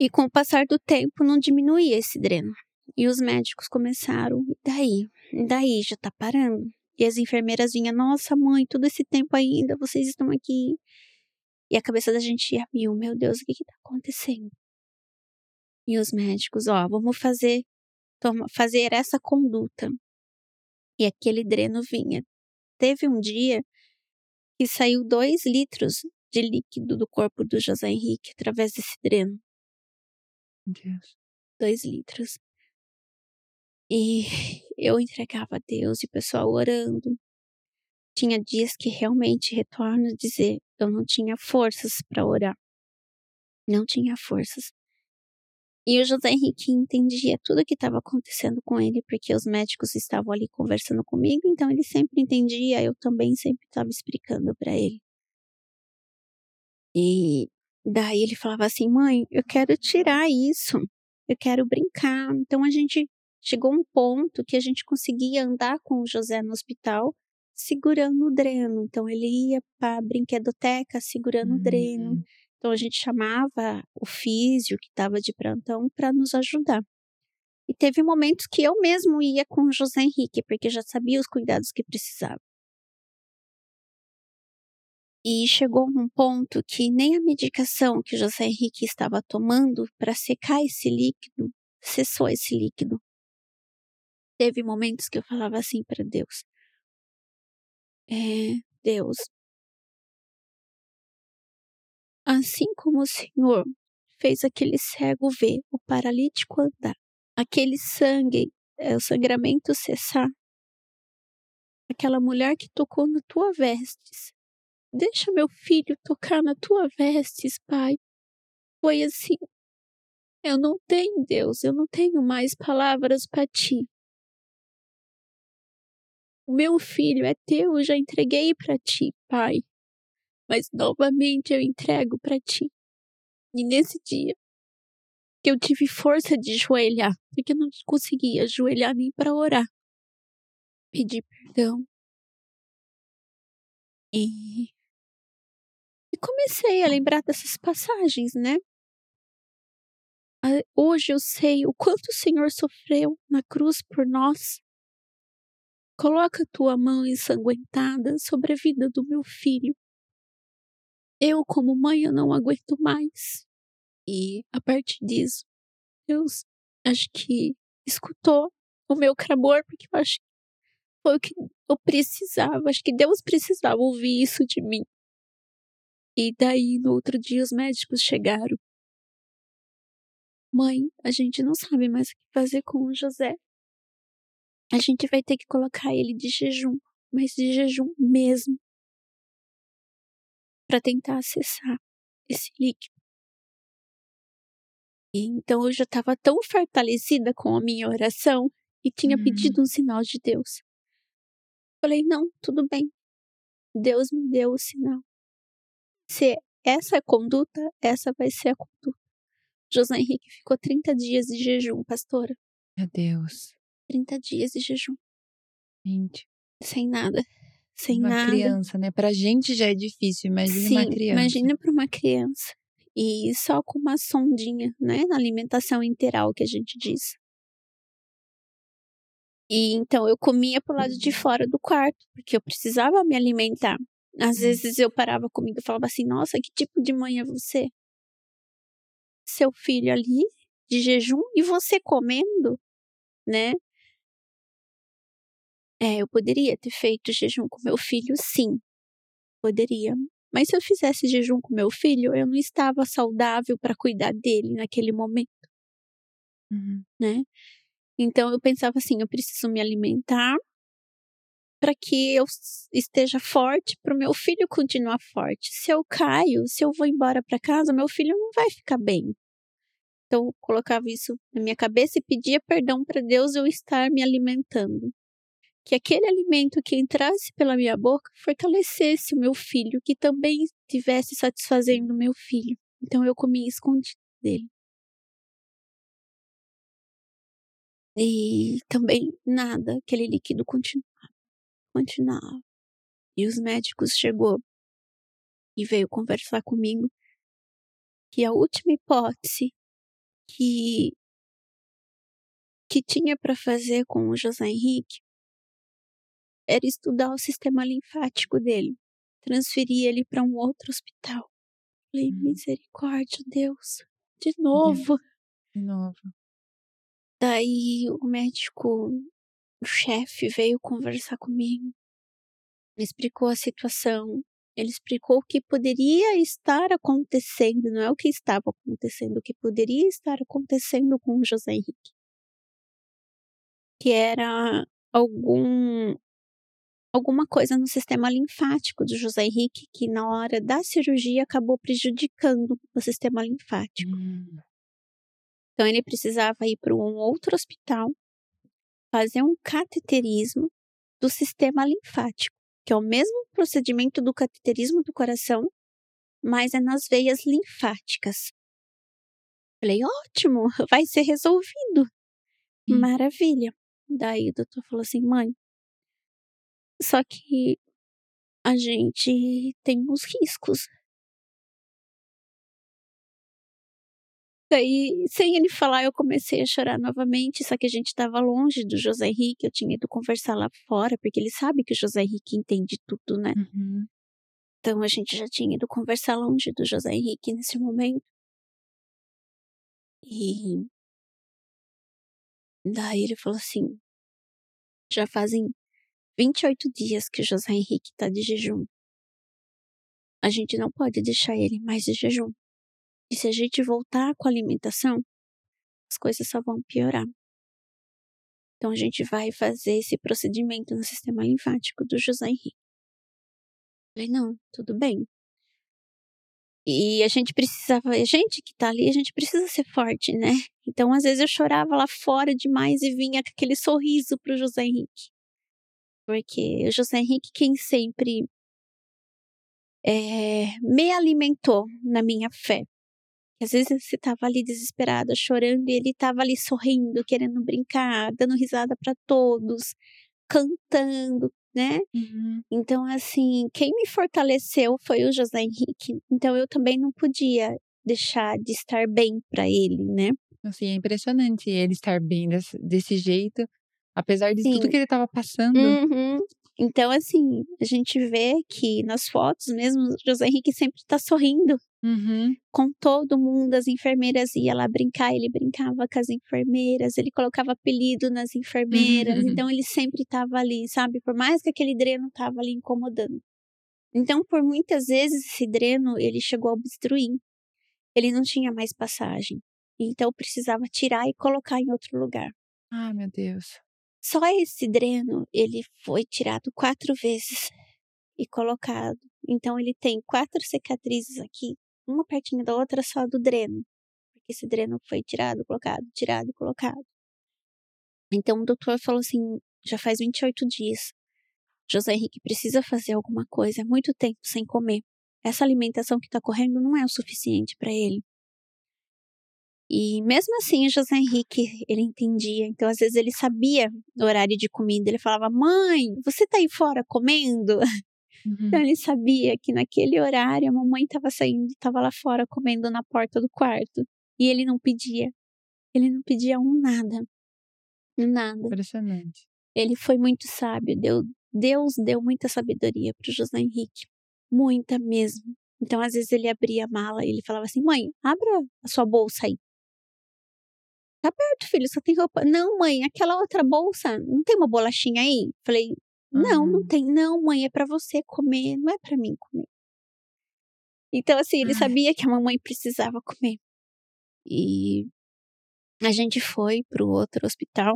E com o passar do tempo não diminuía esse dreno. E os médicos começaram, e daí? E daí já tá parando? E as enfermeiras vinham, nossa mãe, todo esse tempo ainda, vocês estão aqui. E a cabeça da gente ia mil, meu Deus, o que que tá acontecendo? E os médicos, ó, vamos fazer, toma, fazer essa conduta. E aquele dreno vinha. Teve um dia que saiu dois litros de líquido do corpo do José Henrique através desse dreno. Deus. Dois litros. E eu entregava a Deus e o pessoal orando. Tinha dias que realmente retorno a dizer, eu não tinha forças para orar. Não tinha forças. E o José Henrique entendia tudo o que estava acontecendo com ele, porque os médicos estavam ali conversando comigo, então ele sempre entendia, eu também sempre estava explicando para ele. E daí ele falava assim: mãe, eu quero tirar isso, eu quero brincar. Então a gente chegou a um ponto que a gente conseguia andar com o José no hospital segurando o dreno. Então ele ia para a brinquedoteca segurando o dreno. Então a gente chamava o físio que estava de plantão para nos ajudar. E teve momentos que eu mesmo ia com o José Henrique, porque já sabia os cuidados que precisava. E chegou um ponto que nem a medicação que o José Henrique estava tomando para secar esse líquido cessou esse líquido. Teve momentos que eu falava assim para Deus: é, Deus, assim como o Senhor fez aquele cego ver, o paralítico andar, aquele sangue, é, o sangramento cessar, aquela mulher que tocou na tua vestes, deixa meu filho tocar na tua vestes, Pai. Foi assim. Eu não tenho, Deus, eu não tenho mais palavras para ti. O meu filho é teu, eu já entreguei para ti, Pai. Mas novamente eu entrego para ti. E nesse dia, que eu tive força de ajoelhar, porque eu não conseguia ajoelhar nem para orar. Pedi perdão. E, e comecei a lembrar dessas passagens, né? Hoje eu sei o quanto o Senhor sofreu na cruz por nós. Coloca tua mão ensanguentada sobre a vida do meu filho. Eu, como mãe, eu não aguento mais. E a partir disso, Deus acho que escutou o meu clamor, porque eu acho que foi o que eu precisava. Acho que Deus precisava ouvir isso de mim. E daí, no outro dia, os médicos chegaram. Mãe, a gente não sabe mais o que fazer com o José a gente vai ter que colocar ele de jejum, mas de jejum mesmo, para tentar acessar esse líquido. E então eu já estava tão fortalecida com a minha oração e tinha hum. pedido um sinal de Deus. Falei: não, tudo bem. Deus me deu o sinal. Se essa é a conduta, essa vai ser a conduta. José Henrique ficou 30 dias de jejum, pastora. Meu Deus. 30 dias de jejum. Gente. Sem nada. Sem uma nada. criança, né? Pra gente já é difícil, imagina Sim, uma criança. Imagina para uma criança. E só com uma sondinha, né? Na alimentação integral que a gente diz. E então eu comia pro lado de fora do quarto, porque eu precisava me alimentar. Às vezes eu parava comigo e falava assim: Nossa, que tipo de mãe é você? Seu filho ali, de jejum, e você comendo, né? É, eu poderia ter feito jejum com meu filho, sim. Poderia. Mas se eu fizesse jejum com meu filho, eu não estava saudável para cuidar dele naquele momento. Uhum. Né? Então eu pensava assim: eu preciso me alimentar para que eu esteja forte, para o meu filho continuar forte. Se eu caio, se eu vou embora para casa, meu filho não vai ficar bem. Então eu colocava isso na minha cabeça e pedia perdão para Deus eu estar me alimentando que aquele alimento que entrasse pela minha boca fortalecesse o meu filho, que também estivesse satisfazendo o meu filho. Então eu comia escondido dele. E também nada, aquele líquido continuava, continuava. E os médicos chegou e veio conversar comigo que a última hipótese que que tinha para fazer com o José Henrique era estudar o sistema linfático dele, transferir ele para um outro hospital. Falei, hum. misericórdia, Deus, de novo. De novo. Daí o médico, o chefe, veio conversar comigo, me explicou a situação. Ele explicou o que poderia estar acontecendo, não é o que estava acontecendo, o que poderia estar acontecendo com o José Henrique. Que era algum alguma coisa no sistema linfático do José Henrique que na hora da cirurgia acabou prejudicando o sistema linfático. Hum. Então ele precisava ir para um outro hospital fazer um cateterismo do sistema linfático, que é o mesmo procedimento do cateterismo do coração, mas é nas veias linfáticas. Falei, ótimo, vai ser resolvido. Hum. Maravilha. Daí o doutor falou assim, mãe, só que a gente tem uns riscos. Daí, sem ele falar, eu comecei a chorar novamente, só que a gente estava longe do José Henrique, eu tinha ido conversar lá fora, porque ele sabe que o José Henrique entende tudo, né? Uhum. Então a gente já tinha ido conversar longe do José Henrique nesse momento. E daí ele falou assim: já fazem 28 dias que José Henrique está de jejum. A gente não pode deixar ele mais de jejum. E se a gente voltar com a alimentação, as coisas só vão piorar. Então a gente vai fazer esse procedimento no sistema linfático do José Henrique. Falei, não, tudo bem. E a gente precisava, a gente que tá ali, a gente precisa ser forte, né? Então, às vezes eu chorava lá fora demais e vinha com aquele sorriso pro José Henrique. Porque o José Henrique, quem sempre é, me alimentou na minha fé. Às vezes você estava ali desesperada, chorando, e ele estava ali sorrindo, querendo brincar, dando risada para todos, cantando, né? Uhum. Então, assim, quem me fortaleceu foi o José Henrique. Então, eu também não podia deixar de estar bem para ele, né? Assim, é impressionante ele estar bem desse, desse jeito, apesar de Sim. tudo que ele estava passando. Uhum. Então, assim, a gente vê que nas fotos mesmo, José Henrique sempre está sorrindo uhum. com todo mundo. As enfermeiras iam lá brincar, ele brincava com as enfermeiras, ele colocava apelido nas enfermeiras. Uhum. Então, ele sempre estava ali, sabe? Por mais que aquele dreno estava ali incomodando. Então, por muitas vezes, esse dreno, ele chegou a obstruir. Ele não tinha mais passagem. Então, precisava tirar e colocar em outro lugar. Ah, meu Deus. Só esse dreno, ele foi tirado quatro vezes e colocado. Então ele tem quatro cicatrizes aqui, uma pertinho da outra só do dreno. Porque esse dreno foi tirado, colocado, tirado e colocado. Então o doutor falou assim, já faz 28 dias. José Henrique precisa fazer alguma coisa, é muito tempo sem comer. Essa alimentação que está correndo não é o suficiente para ele. E mesmo assim, o José Henrique, ele entendia. Então, às vezes, ele sabia o horário de comida. Ele falava, mãe, você tá aí fora comendo? Uhum. Então, ele sabia que naquele horário a mamãe estava saindo, estava lá fora comendo na porta do quarto. E ele não pedia. Ele não pedia um nada. Nada. Impressionante. Ele foi muito sábio. Deu, Deus deu muita sabedoria para José Henrique. Muita mesmo. Então, às vezes, ele abria a mala e ele falava assim: mãe, abra a sua bolsa aí. Tá perto, filho, só tem roupa. Não, mãe, aquela outra bolsa, não tem uma bolachinha aí? Falei, não, uhum. não tem. Não, mãe, é para você comer, não é para mim comer. Então, assim, ele Ai. sabia que a mamãe precisava comer. E a gente foi pro outro hospital.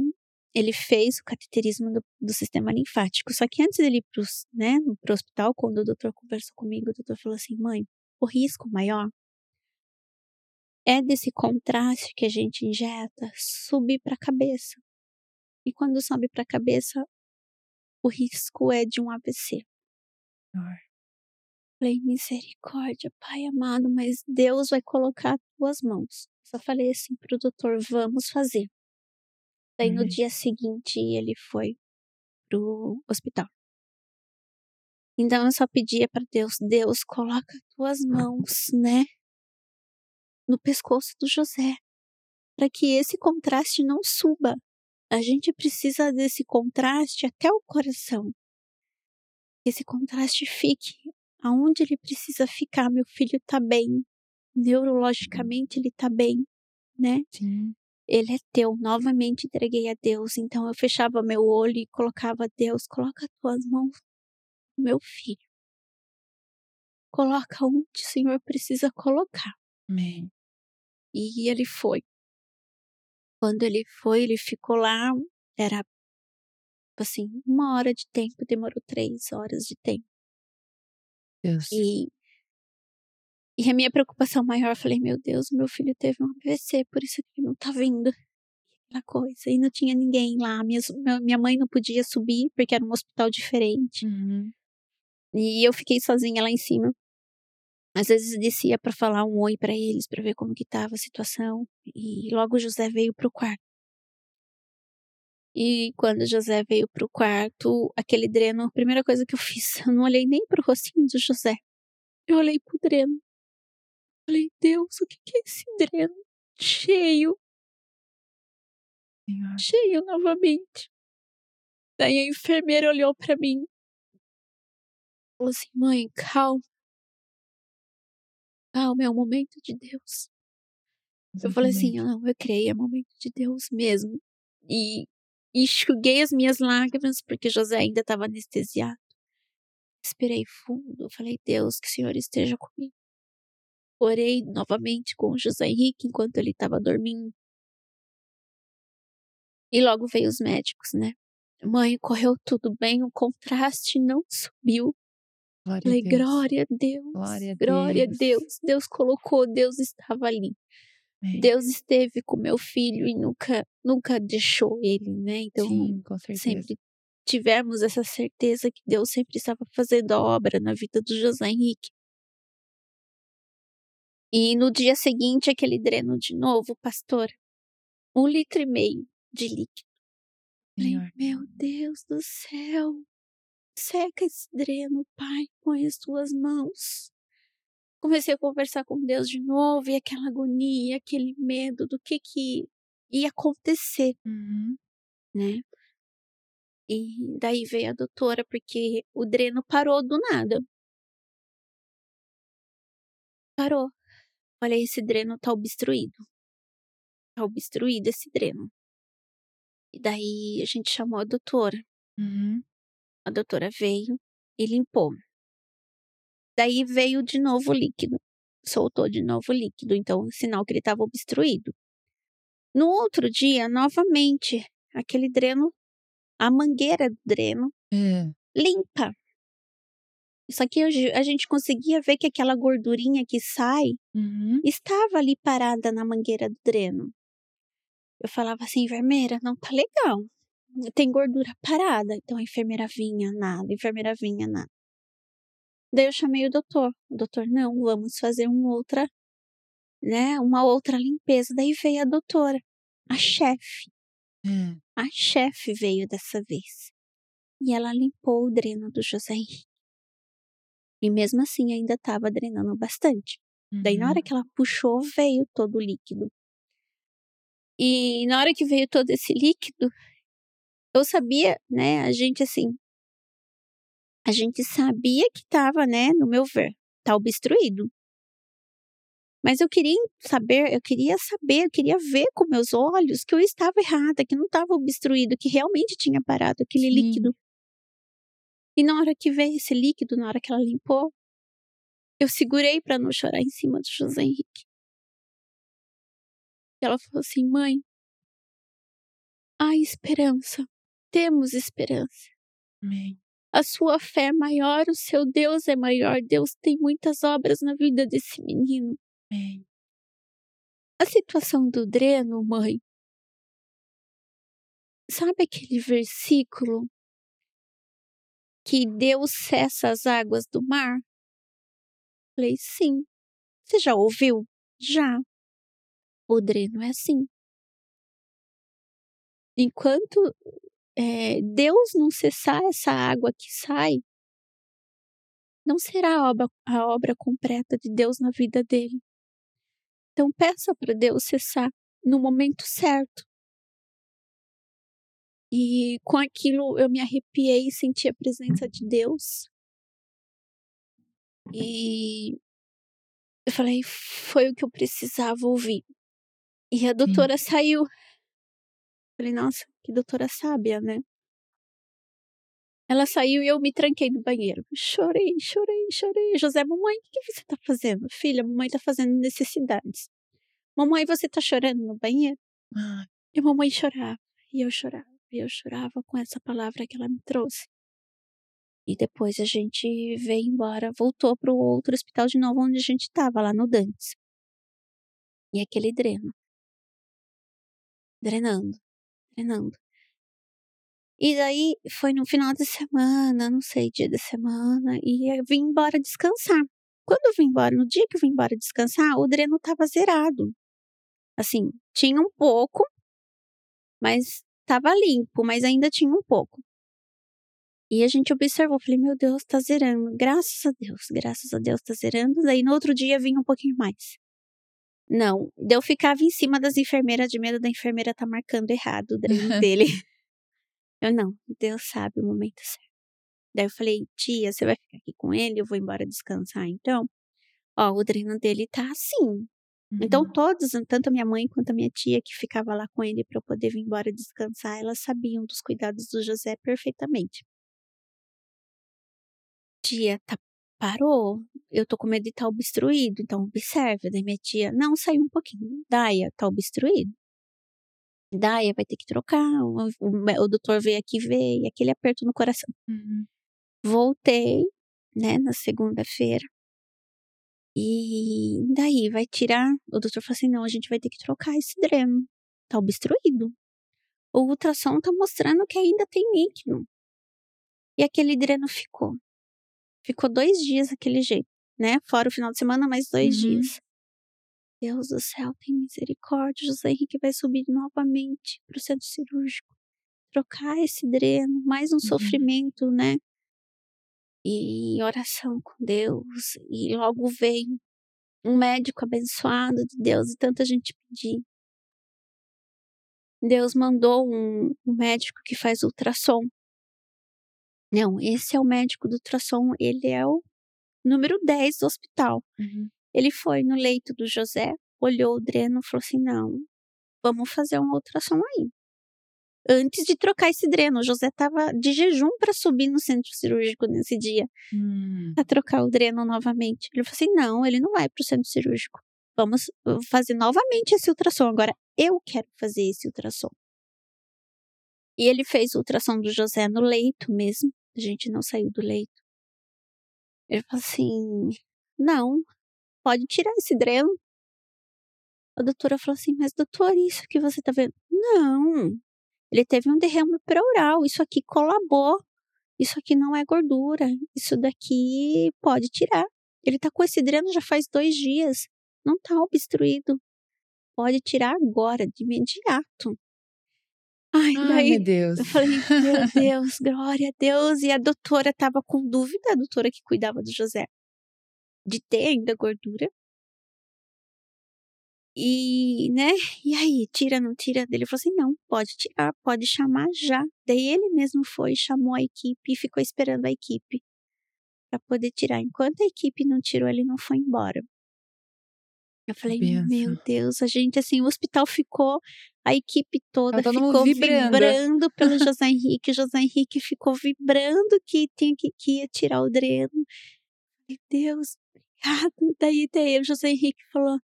Ele fez o cateterismo do, do sistema linfático. Só que antes dele ir pro, né, pro hospital, quando o doutor conversou comigo, o doutor falou assim: mãe, o risco maior é desse contraste que a gente injeta subir para a cabeça. E quando sobe para a cabeça, o risco é de um AVC. Falei, misericórdia, Pai amado, mas Deus vai colocar tuas mãos. Só falei assim pro doutor, vamos fazer. Daí no dia seguinte ele foi pro hospital. Então eu só pedia para Deus, Deus, coloca tuas mãos, né, no pescoço do José, para que esse contraste não suba. A gente precisa desse contraste até o coração. Esse contraste fique aonde ele precisa ficar. Meu filho está bem, neurologicamente ele está bem, né? Sim. Ele é teu. Novamente entreguei a Deus. Então eu fechava meu olho e colocava Deus, coloca as tuas mãos no meu filho. Coloca onde o Senhor precisa colocar. Amém. E ele foi. Quando ele foi, ele ficou lá, era assim, uma hora de tempo, demorou três horas de tempo. Deus. E, e a minha preocupação maior, eu falei, meu Deus, meu filho teve um AVC, por isso que ele não tá vindo. Aquela coisa. E não tinha ninguém lá. Minha, minha mãe não podia subir, porque era um hospital diferente. Uhum. E eu fiquei sozinha lá em cima. Às vezes descia para falar um oi para eles, para ver como que estava a situação, e logo José veio pro quarto. E quando José veio pro quarto, aquele dreno, a primeira coisa que eu fiz, eu não olhei nem pro rostinho do José. Eu olhei pro dreno. Falei, Deus, o que, que é esse dreno? Cheio. Senhor. Cheio novamente. Daí a enfermeira olhou para mim. Falou assim, mãe, calma não, é o momento de Deus. Exatamente. Eu falei assim, não, eu creio, é momento de Deus mesmo. E, enxuguei as minhas lágrimas, porque José ainda estava anestesiado. Esperei fundo, falei, Deus, que o Senhor esteja comigo. Orei novamente com José Henrique enquanto ele estava dormindo. E logo veio os médicos, né? Mãe, correu tudo bem, o contraste não subiu. Glória Falei, a Deus. glória a Deus. Glória a glória Deus. a Deus. Deus colocou, Deus estava ali. É. Deus esteve com meu filho e nunca, nunca deixou ele, né? Então, Sim, com certeza. sempre tivemos essa certeza que Deus sempre estava fazendo a obra na vida do José Henrique. E no dia seguinte, aquele dreno de novo, pastor, um litro e meio de líquido. Senhor. Meu Deus do céu, seca esse dreno, Pai, põe as tuas mãos. Comecei a conversar com Deus de novo e aquela agonia, aquele medo do que que ia acontecer, uhum. né? E daí veio a doutora porque o dreno parou do nada. Parou. Olha, esse dreno tá obstruído. Tá obstruído esse dreno. E daí a gente chamou a doutora. Uhum. A doutora veio e limpou. Daí veio de novo o líquido. Soltou de novo o líquido, então sinal que ele estava obstruído. No outro dia, novamente, aquele dreno, a mangueira do dreno, é. limpa. Só que a gente conseguia ver que aquela gordurinha que sai uhum. estava ali parada na mangueira do dreno. Eu falava assim, enfermeira, não tá legal. Tem gordura parada. Então a enfermeira vinha, nada. A enfermeira vinha, nada. Daí eu chamei o doutor. O doutor, não, vamos fazer uma outra, né? Uma outra limpeza. Daí veio a doutora, a chefe. Hum. A chefe veio dessa vez. E ela limpou o dreno do José Henrique. E mesmo assim ainda estava drenando bastante. Uhum. Daí na hora uhum. que ela puxou, veio todo o líquido. E na hora que veio todo esse líquido, eu sabia, né, a gente assim, a gente sabia que estava, né, no meu ver, tá obstruído. Mas eu queria saber, eu queria saber, eu queria ver com meus olhos que eu estava errada, que não estava obstruído, que realmente tinha parado aquele Sim. líquido. E na hora que veio esse líquido, na hora que ela limpou, eu segurei para não chorar em cima do José Henrique. E ela falou assim: mãe, há esperança, temos esperança. Amém. A sua fé é maior, o seu Deus é maior. Deus tem muitas obras na vida desse menino. Amém. A situação do dreno, mãe. Sabe aquele versículo que Deus cessa as águas do mar? Falei, sim. Você já ouviu? Já. O dreno é assim. Enquanto é, Deus não cessar essa água que sai, não será a obra, a obra completa de Deus na vida dele. Então peça para Deus cessar no momento certo. E com aquilo eu me arrepiei e senti a presença de Deus. E eu falei, foi o que eu precisava ouvir. E a doutora Sim. saiu. Falei, nossa, que doutora sábia, né? Ela saiu e eu me tranquei no banheiro. Chorei, chorei, chorei. José, mamãe, o que você tá fazendo? Filha, mamãe tá fazendo necessidades. Mamãe, você tá chorando no banheiro? E a mamãe chorava. E eu chorava. E eu chorava com essa palavra que ela me trouxe. E depois a gente veio embora, voltou para o outro hospital de novo onde a gente estava, lá no Dantes. E aquele dreno drenando, drenando. E daí foi no final de semana, não sei, dia da semana, e eu vim embora descansar. Quando eu vim embora, no dia que eu vim embora descansar, o dreno estava zerado. Assim, tinha um pouco, mas estava limpo, mas ainda tinha um pouco. E a gente observou, falei, meu Deus, tá zerando. Graças a Deus, graças a Deus tá zerando. Daí no outro dia vinha um pouquinho mais. Não, eu ficava em cima das enfermeiras de medo da enfermeira estar tá marcando errado o dreno dele. Eu não, Deus sabe o momento certo. Daí eu falei, tia, você vai ficar aqui com ele? Eu vou embora descansar então? Ó, o dreno dele tá assim. Então, Uhum. todos, tanto a minha mãe quanto a minha tia, que ficava lá com ele para eu poder vir embora descansar, elas sabiam dos cuidados do José perfeitamente. Tia, tá, parou. Eu tô com medo de estar obstruído, então observa. Daí minha tia, não, saiu um pouquinho. Daia, tá obstruído. Daia, vai ter que trocar. O, o, o doutor veio aqui ver, e aquele aperto no coração. Uhum. Voltei, né, na segunda-feira. E daí vai tirar. O doutor falou assim: não, a gente vai ter que trocar esse dreno. Tá obstruído. O ultrassom tá mostrando que ainda tem líquido. E aquele dreno ficou. Ficou dois dias daquele jeito, né? Fora o final de semana, mais dois Uhum. dias. Deus do céu, tem misericórdia. José Henrique vai subir novamente pro centro cirúrgico. Trocar esse dreno, mais um Uhum. sofrimento, né? E oração com Deus. E logo veio um médico abençoado de Deus e tanta gente pedir. Deus mandou um, um médico que faz ultrassom. Não, esse é o médico do ultrassom, ele é o número 10 do hospital. Uhum. Ele foi no leito do José, olhou o dreno e falou assim: não, vamos fazer um ultrassom aí. Antes de trocar esse dreno, o José estava de jejum para subir no centro cirúrgico nesse dia, Hum. para trocar o dreno novamente. Ele falou assim: não, ele não vai para o centro cirúrgico. Vamos fazer novamente esse ultrassom. Agora eu quero fazer esse ultrassom. E ele fez o ultrassom do José no leito mesmo. A gente não saiu do leito. Ele falou assim: não, pode tirar esse dreno. A doutora falou assim: mas doutor, isso que você tá vendo? Não, ele teve um derrame pleural. Isso aqui colabou. Isso aqui não é gordura. Isso daqui pode tirar. Ele tá com esse dreno já faz dois dias. Não tá obstruído. Pode tirar agora, de imediato. Ai, Ai, daí meu Deus. eu falei, meu Deus, glória a Deus. E a doutora estava com dúvida, a doutora que cuidava do José, de ter ainda gordura. E, né? E aí, tira, não tira? Ele falou assim: não, pode tirar, pode chamar já. Daí ele mesmo foi, chamou a equipe e ficou esperando a equipe para poder tirar. Enquanto a equipe não tirou, ele não foi embora. Eu falei, benção. meu Deus, a gente, assim, o hospital ficou, a equipe toda mundo ficou vibrando. vibrando pelo José Henrique. O José Henrique ficou vibrando que tinha que, que ia tirar o dreno. Meu Deus, obrigado. Daí, daí o José Henrique falou: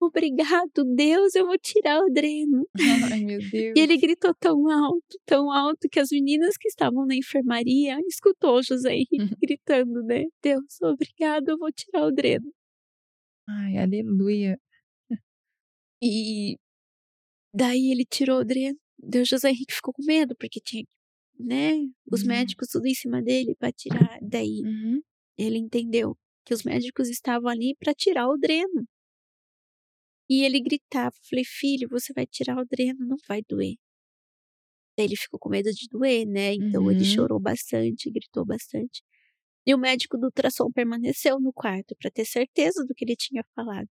Obrigado, Deus, eu vou tirar o dreno. Ai, meu Deus. E ele gritou tão alto, tão alto, que as meninas que estavam na enfermaria escutou o José Henrique gritando, né? Deus, obrigado, eu vou tirar o dreno. Ai, aleluia. E daí ele tirou o dreno. O José Henrique ficou com medo, porque tinha, né? Os Uhum. médicos tudo em cima dele para tirar. Daí Uhum. ele entendeu que os médicos estavam ali para tirar o dreno. E ele gritava, falei, filho, você vai tirar o dreno, não vai doer. Daí ele ficou com medo de doer, né? Então ele Uhum. chorou bastante, gritou bastante. E o médico do ultrassom permaneceu no quarto para ter certeza do que ele tinha falado.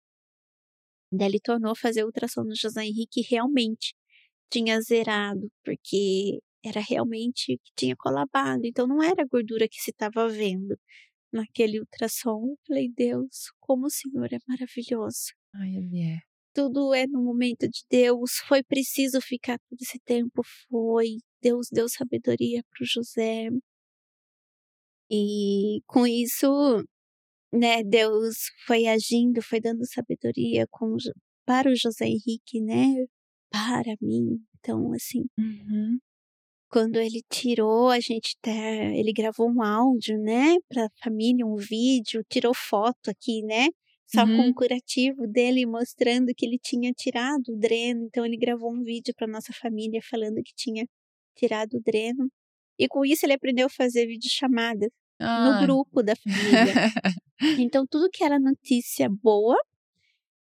Ele tornou fazer ultrassom no José Henrique e realmente tinha zerado, porque era realmente que tinha colabado. Então não era a gordura que se estava vendo naquele ultrassom. Eu falei, Deus, como o Senhor é maravilhoso. Ai, ele é. Tudo é no momento de Deus. Foi preciso ficar todo esse tempo? Foi. Deus deu sabedoria para o José. E com isso, né, Deus foi agindo, foi dando sabedoria com, para o José Henrique, né? Para mim. Então, assim, Uhum. quando ele tirou, a gente tá, ele gravou um áudio, né, para a família, um vídeo, tirou foto aqui, né, só com Uhum. o curativo dele mostrando que ele tinha tirado o dreno. Então ele gravou um vídeo para nossa família falando que tinha tirado o dreno. E com isso ele aprendeu a fazer videochamada no Ah. grupo da família. Então tudo que era notícia boa,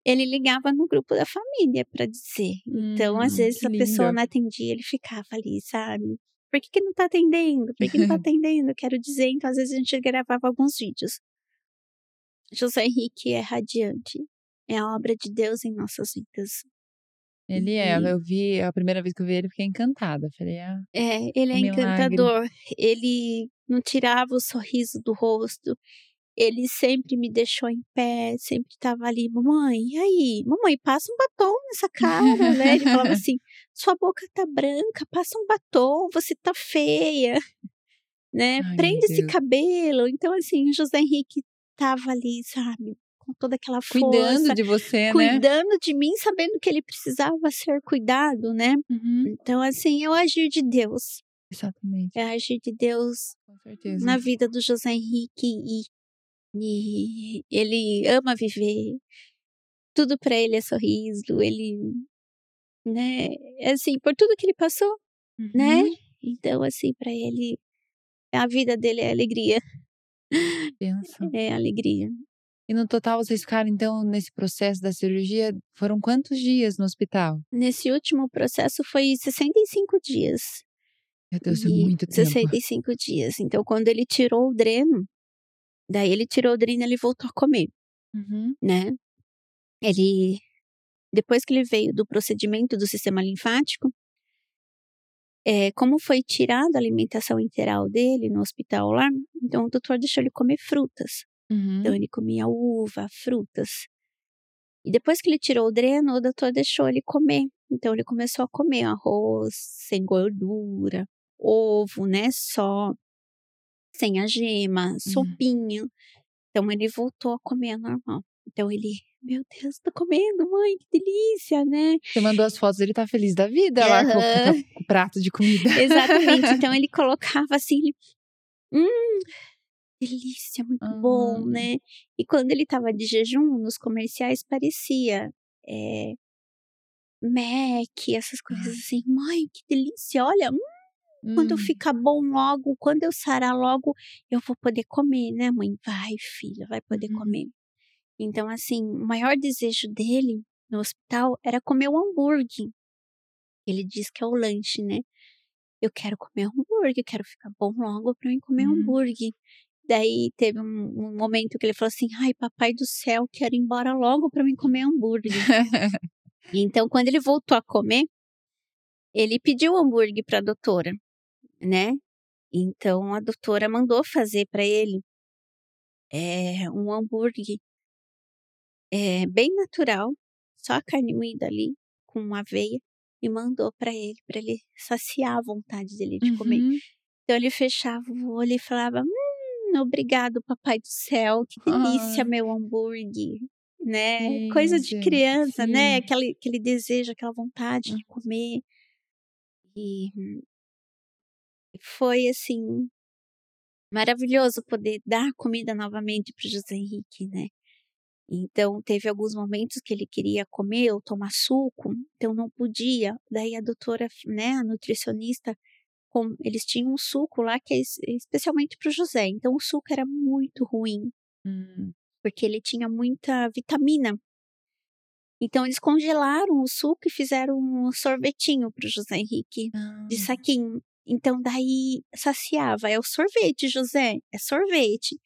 ele ligava no grupo da família para dizer. Então, às Hum, vezes que a pessoa lindo. não atendia, ele ficava ali, sabe? Por que, que não tá atendendo? Por que não tá atendendo? Quero dizer, então às vezes a gente gravava alguns vídeos. José Henrique é radiante. É a obra de Deus em nossas vidas. Ele é. E- Eu vi, a primeira vez que eu vi ele, fiquei encantada. Falei, ah, É, ele é Um encantador. Ele não tirava o sorriso do rosto. ele sempre me deixou em pé, sempre estava ali, mamãe, e aí? Mamãe, passa um batom nessa cara, né? Ele falava assim, sua boca tá branca, passa um batom, você tá feia, né? Ai, Prende esse cabelo. Então, assim, o José Henrique tava ali, sabe? Com toda aquela força. Cuidando de você, né? Cuidando de mim, sabendo que ele precisava ser cuidado, né? Uhum. Então, assim, é o agir de Deus. Exatamente. É agir de Deus Com certeza. na vida do José Henrique e, e ele ama viver. Tudo para ele é sorriso, ele, né, assim, por tudo que ele passou, né? Uhum. Então, assim, para ele, a vida dele é alegria, Pensa. é alegria. E no total vocês ficaram, então, nesse processo da cirurgia, foram quantos dias no hospital? Nesse último processo foi 65 dias. Meu Deus, é E muito tempo. 65 dias. Então, quando ele tirou o dreno, daí ele tirou o dreno, ele voltou a comer. Uhum. né? Ele, depois que ele veio do procedimento do sistema linfático, é, como foi tirada a alimentação integral dele no hospital lá, então o doutor deixou ele comer frutas. Uhum. Então ele comia uva, frutas. E depois que ele tirou o dreno, o doutor deixou ele comer. Então ele começou a comer arroz sem gordura, ovo, né, só, sem a gema, sopinha. Então ele voltou a comer normal. Então ele, meu Deus, tô comendo, mãe, que delícia, né? Você mandou as fotos, ele tá feliz da vida lá com, Aham. com o prato de comida. Exatamente. Então ele colocava assim, ele, hum, delícia, muito bom, Ah. né? E quando ele tava de jejum, nos comerciais parecia é, Mac, essas coisas assim. Mãe, que delícia, olha, hum, quando eu Hum. ficar bom logo, quando eu sarar logo, eu vou poder comer, né, mãe? Vai, filha, vai poder Uhum. comer. Então, assim, o maior desejo dele no hospital era comer o hambúrguer. Ele diz que é o lanche, né? Eu quero comer hambúrguer, eu quero ficar bom logo para eu comer Uhum. hambúrguer. Daí teve um, um momento que ele falou assim: ai, papai do céu, quero ir embora logo para mim comer hambúrguer. então, quando ele voltou a comer, ele pediu o hambúrguer para a doutora, né? Então, a doutora mandou fazer para ele é, um hambúrguer é, bem natural, só a carne moída ali, com aveia, e mandou para ele, para ele saciar a vontade dele de comer. Uhum. Então ele fechava o olho e falava: Hum, obrigado, papai do céu, que delícia, Ai. meu hambúrguer. Né? Sim, Coisa de criança, né? sim. Aquele, aquele desejo, aquela vontade de comer. E foi assim maravilhoso poder dar comida novamente para José Henrique, né? Então teve alguns momentos que ele queria comer ou tomar suco, então não podia. Daí a doutora, né, a nutricionista, com- eles tinham um suco lá que é es- especialmente para o José. Então o suco era muito ruim Hum. porque ele tinha muita vitamina. Então eles congelaram o suco e fizeram um sorvetinho para o José Henrique de Ah. saquinho. Então daí saciava, é o sorvete, José, é sorvete.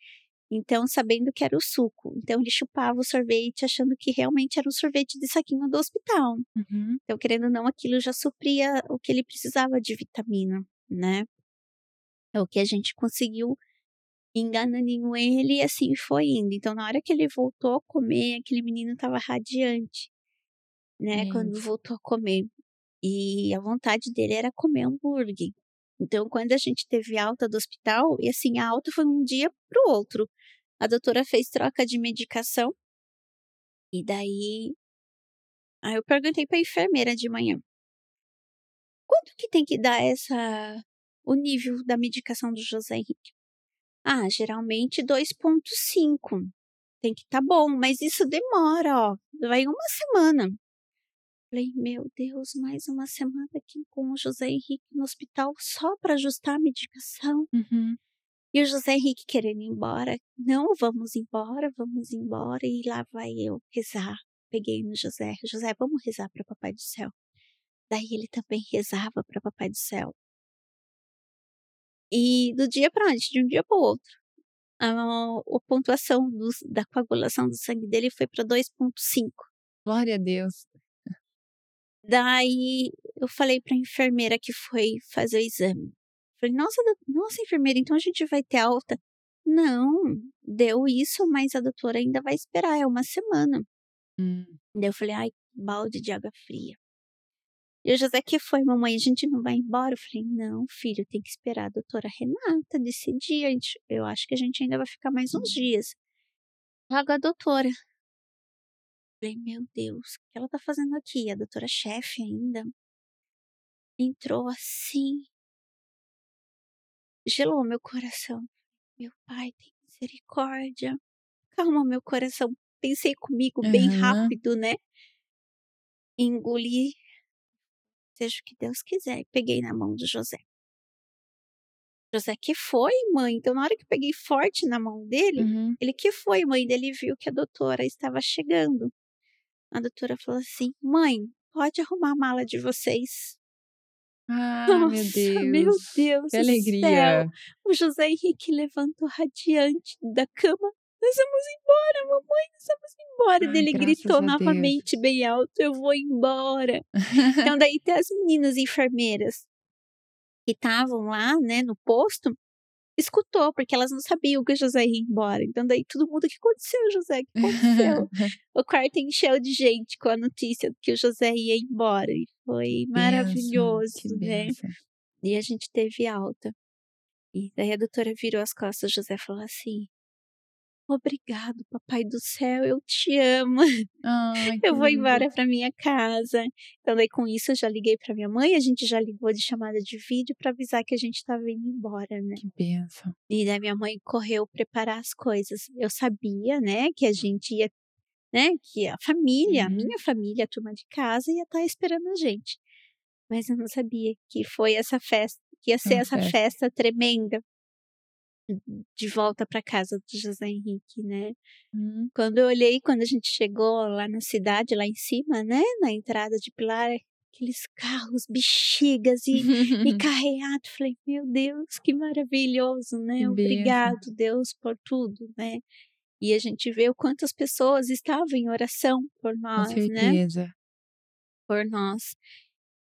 Então, sabendo que era o suco. Então, ele chupava o sorvete, achando que realmente era um sorvete de saquinho do hospital. Uhum. Então, querendo ou não, aquilo já supria o que ele precisava de vitamina, né? É o que a gente conseguiu enganando ele e assim foi indo. Então, na hora que ele voltou a comer, aquele menino estava radiante, né? Quando Isso. voltou a comer. E a vontade dele era comer hambúrguer. Então, quando a gente teve alta do hospital, e assim, a alta foi um dia pro outro. A doutora fez troca de medicação. E daí. Aí eu perguntei pra enfermeira de manhã: quanto que tem que dar essa. o nível da medicação do José Henrique? Ah, geralmente 2,5. Tem que estar tá bom, mas isso demora, ó. Vai uma semana. Falei, meu Deus, mais uma semana aqui com o José Henrique no hospital só para ajustar a medicação. Uhum. E o José Henrique querendo ir embora. Não, vamos embora, vamos embora. E lá vai eu rezar. Peguei no José. José, vamos rezar para Papai do Céu. Daí ele também rezava para Papai do Céu. E do dia para noite, de um dia para o outro, a, a pontuação dos- da coagulação do sangue dele foi para 2,5. Glória a Deus. Daí eu falei para a enfermeira que foi fazer o exame. Falei, nossa, nossa, enfermeira, então a gente vai ter alta. Não, deu isso, mas a doutora ainda vai esperar, é uma semana. Hum. Daí eu falei, ai, balde de água fria. E o José, que foi, mamãe, a gente não vai embora? Eu falei, não, filho, tem que esperar a doutora Renata decidir. Gente, eu acho que a gente ainda vai ficar mais uns dias. Logo a doutora. Eu falei, meu Deus, o que ela tá fazendo aqui? A doutora chefe ainda. Entrou assim. Gelou meu coração. Meu pai, tem misericórdia. Calma, meu coração. Pensei comigo bem Aham. rápido, né? Engoli. Seja o que Deus quiser. E peguei na mão do José. José, que foi, mãe? Então, na hora que eu peguei forte na mão dele, Uhum. ele, que foi, mãe? Ele viu que a doutora estava chegando. A doutora falou assim: Mãe, pode arrumar a mala de vocês. Ah, Nossa, meu Deus. meu Deus Que alegria. céu. O José Henrique levantou radiante da cama. Nós vamos embora, mamãe, nós vamos embora. Ai, ele gritou novamente, bem alto: Eu vou embora. Então, daí tem as meninas enfermeiras que estavam lá, né, no posto, escutou, porque elas não sabiam que o José ia embora. Então, daí todo mundo: O que aconteceu, José? O que aconteceu? o quarto encheu de gente com a notícia que o José ia embora. E foi maravilhoso, né? E a gente teve alta. E daí a doutora virou as costas, o José falou assim: Obrigado, papai do céu, eu te amo. Ai, Eu vou embora para minha casa. Então, daí com isso, eu já liguei para minha mãe, a gente já ligou de chamada de vídeo para avisar que a gente estava indo embora, né? Que benção. E daí minha mãe correu preparar as coisas. Eu sabia, né, que a gente ia, né, que a família, a Uhum. minha família, a turma de casa ia estar esperando a gente. Mas eu não sabia que foi essa festa, que ia ser Uma essa festa. festa tremenda de volta para casa do José Henrique, né? Hum. Quando eu olhei, quando a gente chegou lá na cidade, lá em cima, né, na entrada de Pilar, aqueles carros, bexigas e, e carreado, falei, meu Deus, que maravilhoso, né? Obrigado, Deus, por tudo, né? E a gente vê o quantas pessoas estavam em oração por Com nós, né? certeza. Por nós.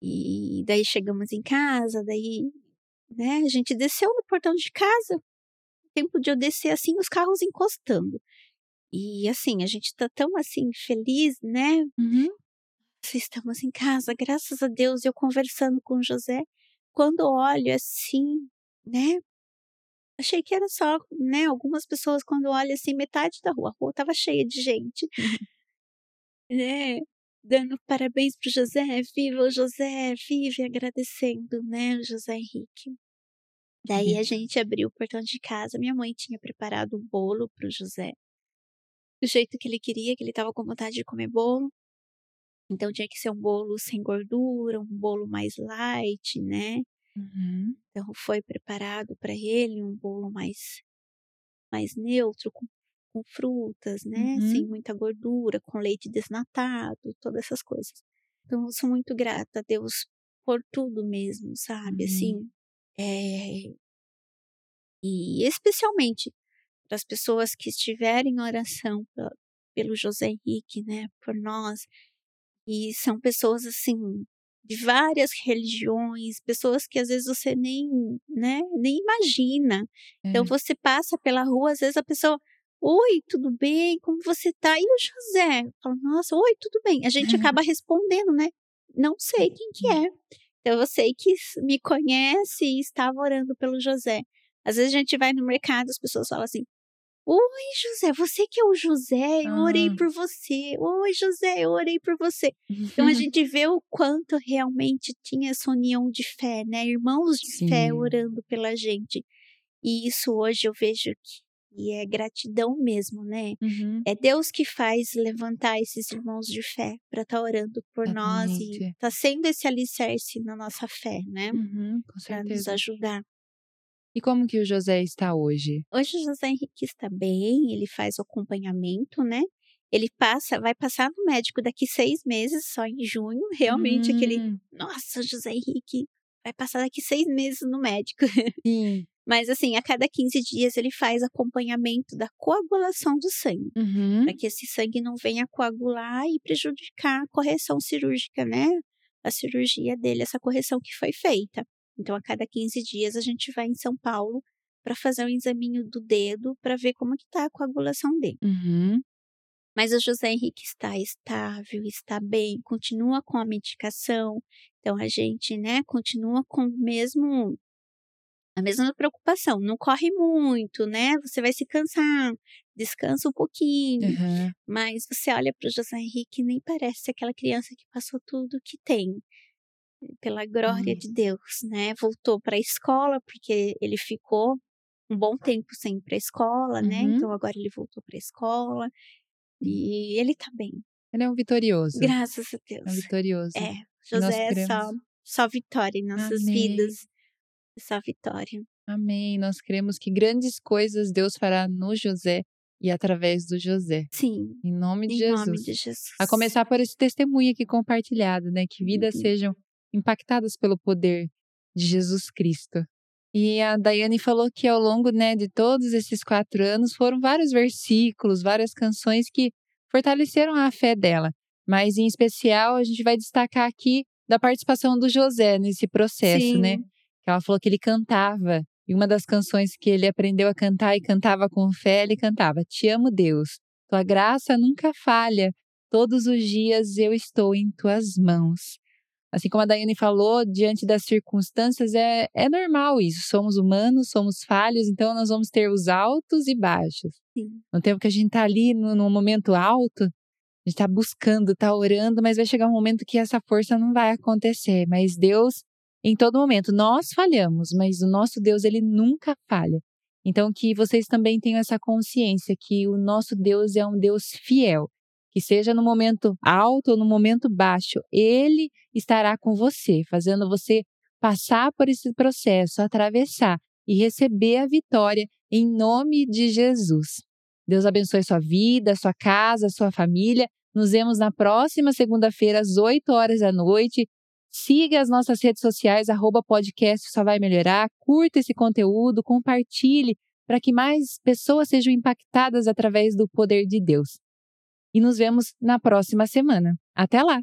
E daí chegamos em casa, daí, né, a gente desceu no portão de casa. Tempo de eu descer assim, os carros encostando. E assim, a gente tá tão assim feliz, né? Uhum. Estamos em casa, graças a Deus, eu conversando com o José. Quando olho assim, né? Achei que era só, né? Algumas pessoas, quando olham assim, metade da rua, a rua tava cheia de gente, né? Dando parabéns pro José, viva o José, vive agradecendo, né? O José Henrique. Daí a gente abriu o portão de casa, minha mãe tinha preparado um bolo pro José. Do jeito que ele queria, que ele tava com vontade de comer bolo. Então tinha que ser um bolo sem gordura, um bolo mais light, né? Uhum. Então foi preparado para ele um bolo mais mais neutro, com, com frutas, né? Uhum. Sem muita gordura, com leite desnatado, todas essas coisas. Então eu sou muito grata a Deus por tudo mesmo, sabe? Amém. Assim, é... e especialmente para as pessoas que estiverem em oração pelo José Henrique, né? Por nós. E são pessoas assim de várias religiões, pessoas que às vezes você nem, né, nem imagina. Então É. você passa pela rua, às vezes a pessoa, oi, tudo bem? Como você tá? E o José? Fala, nossa, oi, tudo bem. A gente acaba respondendo, né? Não sei quem que é. Então eu sei que me conhece e estava orando pelo José. Às vezes a gente vai no mercado, as pessoas falam assim: Oi, José, você que é o José, eu orei Ah. por você. Oi, José, eu orei por você. Então a gente vê o quanto realmente tinha essa união de fé, né? Irmãos de fé Sim. orando pela gente. E isso hoje eu vejo que é gratidão mesmo, né? Uhum. É Deus que faz levantar esses irmãos de fé para estar orando por nós e Exatamente. tá sendo esse alicerce na nossa fé, né? Uhum, Para nos ajudar. E como que o José está hoje? Hoje o José Henrique está bem, ele faz o acompanhamento, né? Ele passa, vai passar no médico daqui seis meses, só em junho. Realmente, aquele, Hum, nossa, José Henrique vai passar daqui seis meses no médico. Sim. Mas assim, a cada 15 dias ele faz acompanhamento da coagulação do sangue, Uhum. para que esse sangue não venha coagular e prejudicar a correção cirúrgica, né? A cirurgia dele, essa correção que foi feita. Então, a cada 15 dias a gente vai em São Paulo para fazer um examinho do dedo para ver como que tá a coagulação dele. Uhum. Mas o José Henrique está estável, está bem, continua com a medicação. Então a gente, né, continua com o mesmo a mesma preocupação. Não corre muito, né? Você vai se cansar, descansa um pouquinho. Uhum. Mas você olha para o José Henrique nem parece aquela criança que passou tudo que tem. Pela glória Hum. de Deus, né? Voltou para a escola porque ele ficou um bom tempo sem ir para a escola, né? Uhum. Então agora ele voltou para a escola e ele tá bem. Ele é um vitorioso. Graças a É um Deus. vitorioso. É, E José é só, só vitória em nossas Amém. vidas. Só vitória. Amém. Nós cremos que grandes coisas Deus fará no José e através do José. Sim, Em nome de em Jesus. nome de Jesus. A começar por esse testemunho aqui compartilhado, né? Que vidas Uhum. sejam impactadas pelo poder de Jesus Cristo. E a Daiane falou que ao longo né, de todos esses quatro anos foram vários versículos, várias canções que fortaleceram a fé dela. Mas em especial a gente vai destacar aqui da participação do José nesse processo, Sim. né? Que ela falou que ele cantava. E uma das canções que ele aprendeu a cantar e cantava com fé, ele cantava: Te amo, Deus. Tua graça nunca falha. Todos os dias eu estou em tuas mãos. Assim como a Daiane falou, diante das circunstâncias, é, é normal isso. Somos humanos, somos falhos, então nós vamos ter os altos e baixos. Sim. No tempo que a gente está ali no, no momento alto, a gente está buscando, está orando, mas vai chegar um momento que essa força não vai acontecer. Mas Deus, em todo momento, nós falhamos, mas o nosso Deus, ele nunca falha. Então, que vocês também tenham essa consciência que o nosso Deus é um Deus fiel. Que seja no momento alto ou no momento baixo, Ele estará com você, fazendo você passar por esse processo, atravessar e receber a vitória em nome de Jesus. Deus abençoe sua vida, sua casa, sua família. Nos vemos na próxima segunda-feira, às 8 horas da noite. Siga as nossas redes sociais, arroba podcast só vai melhorar. Curta esse conteúdo, compartilhe para que mais pessoas sejam impactadas através do poder de Deus. E nos vemos na próxima semana. Até lá!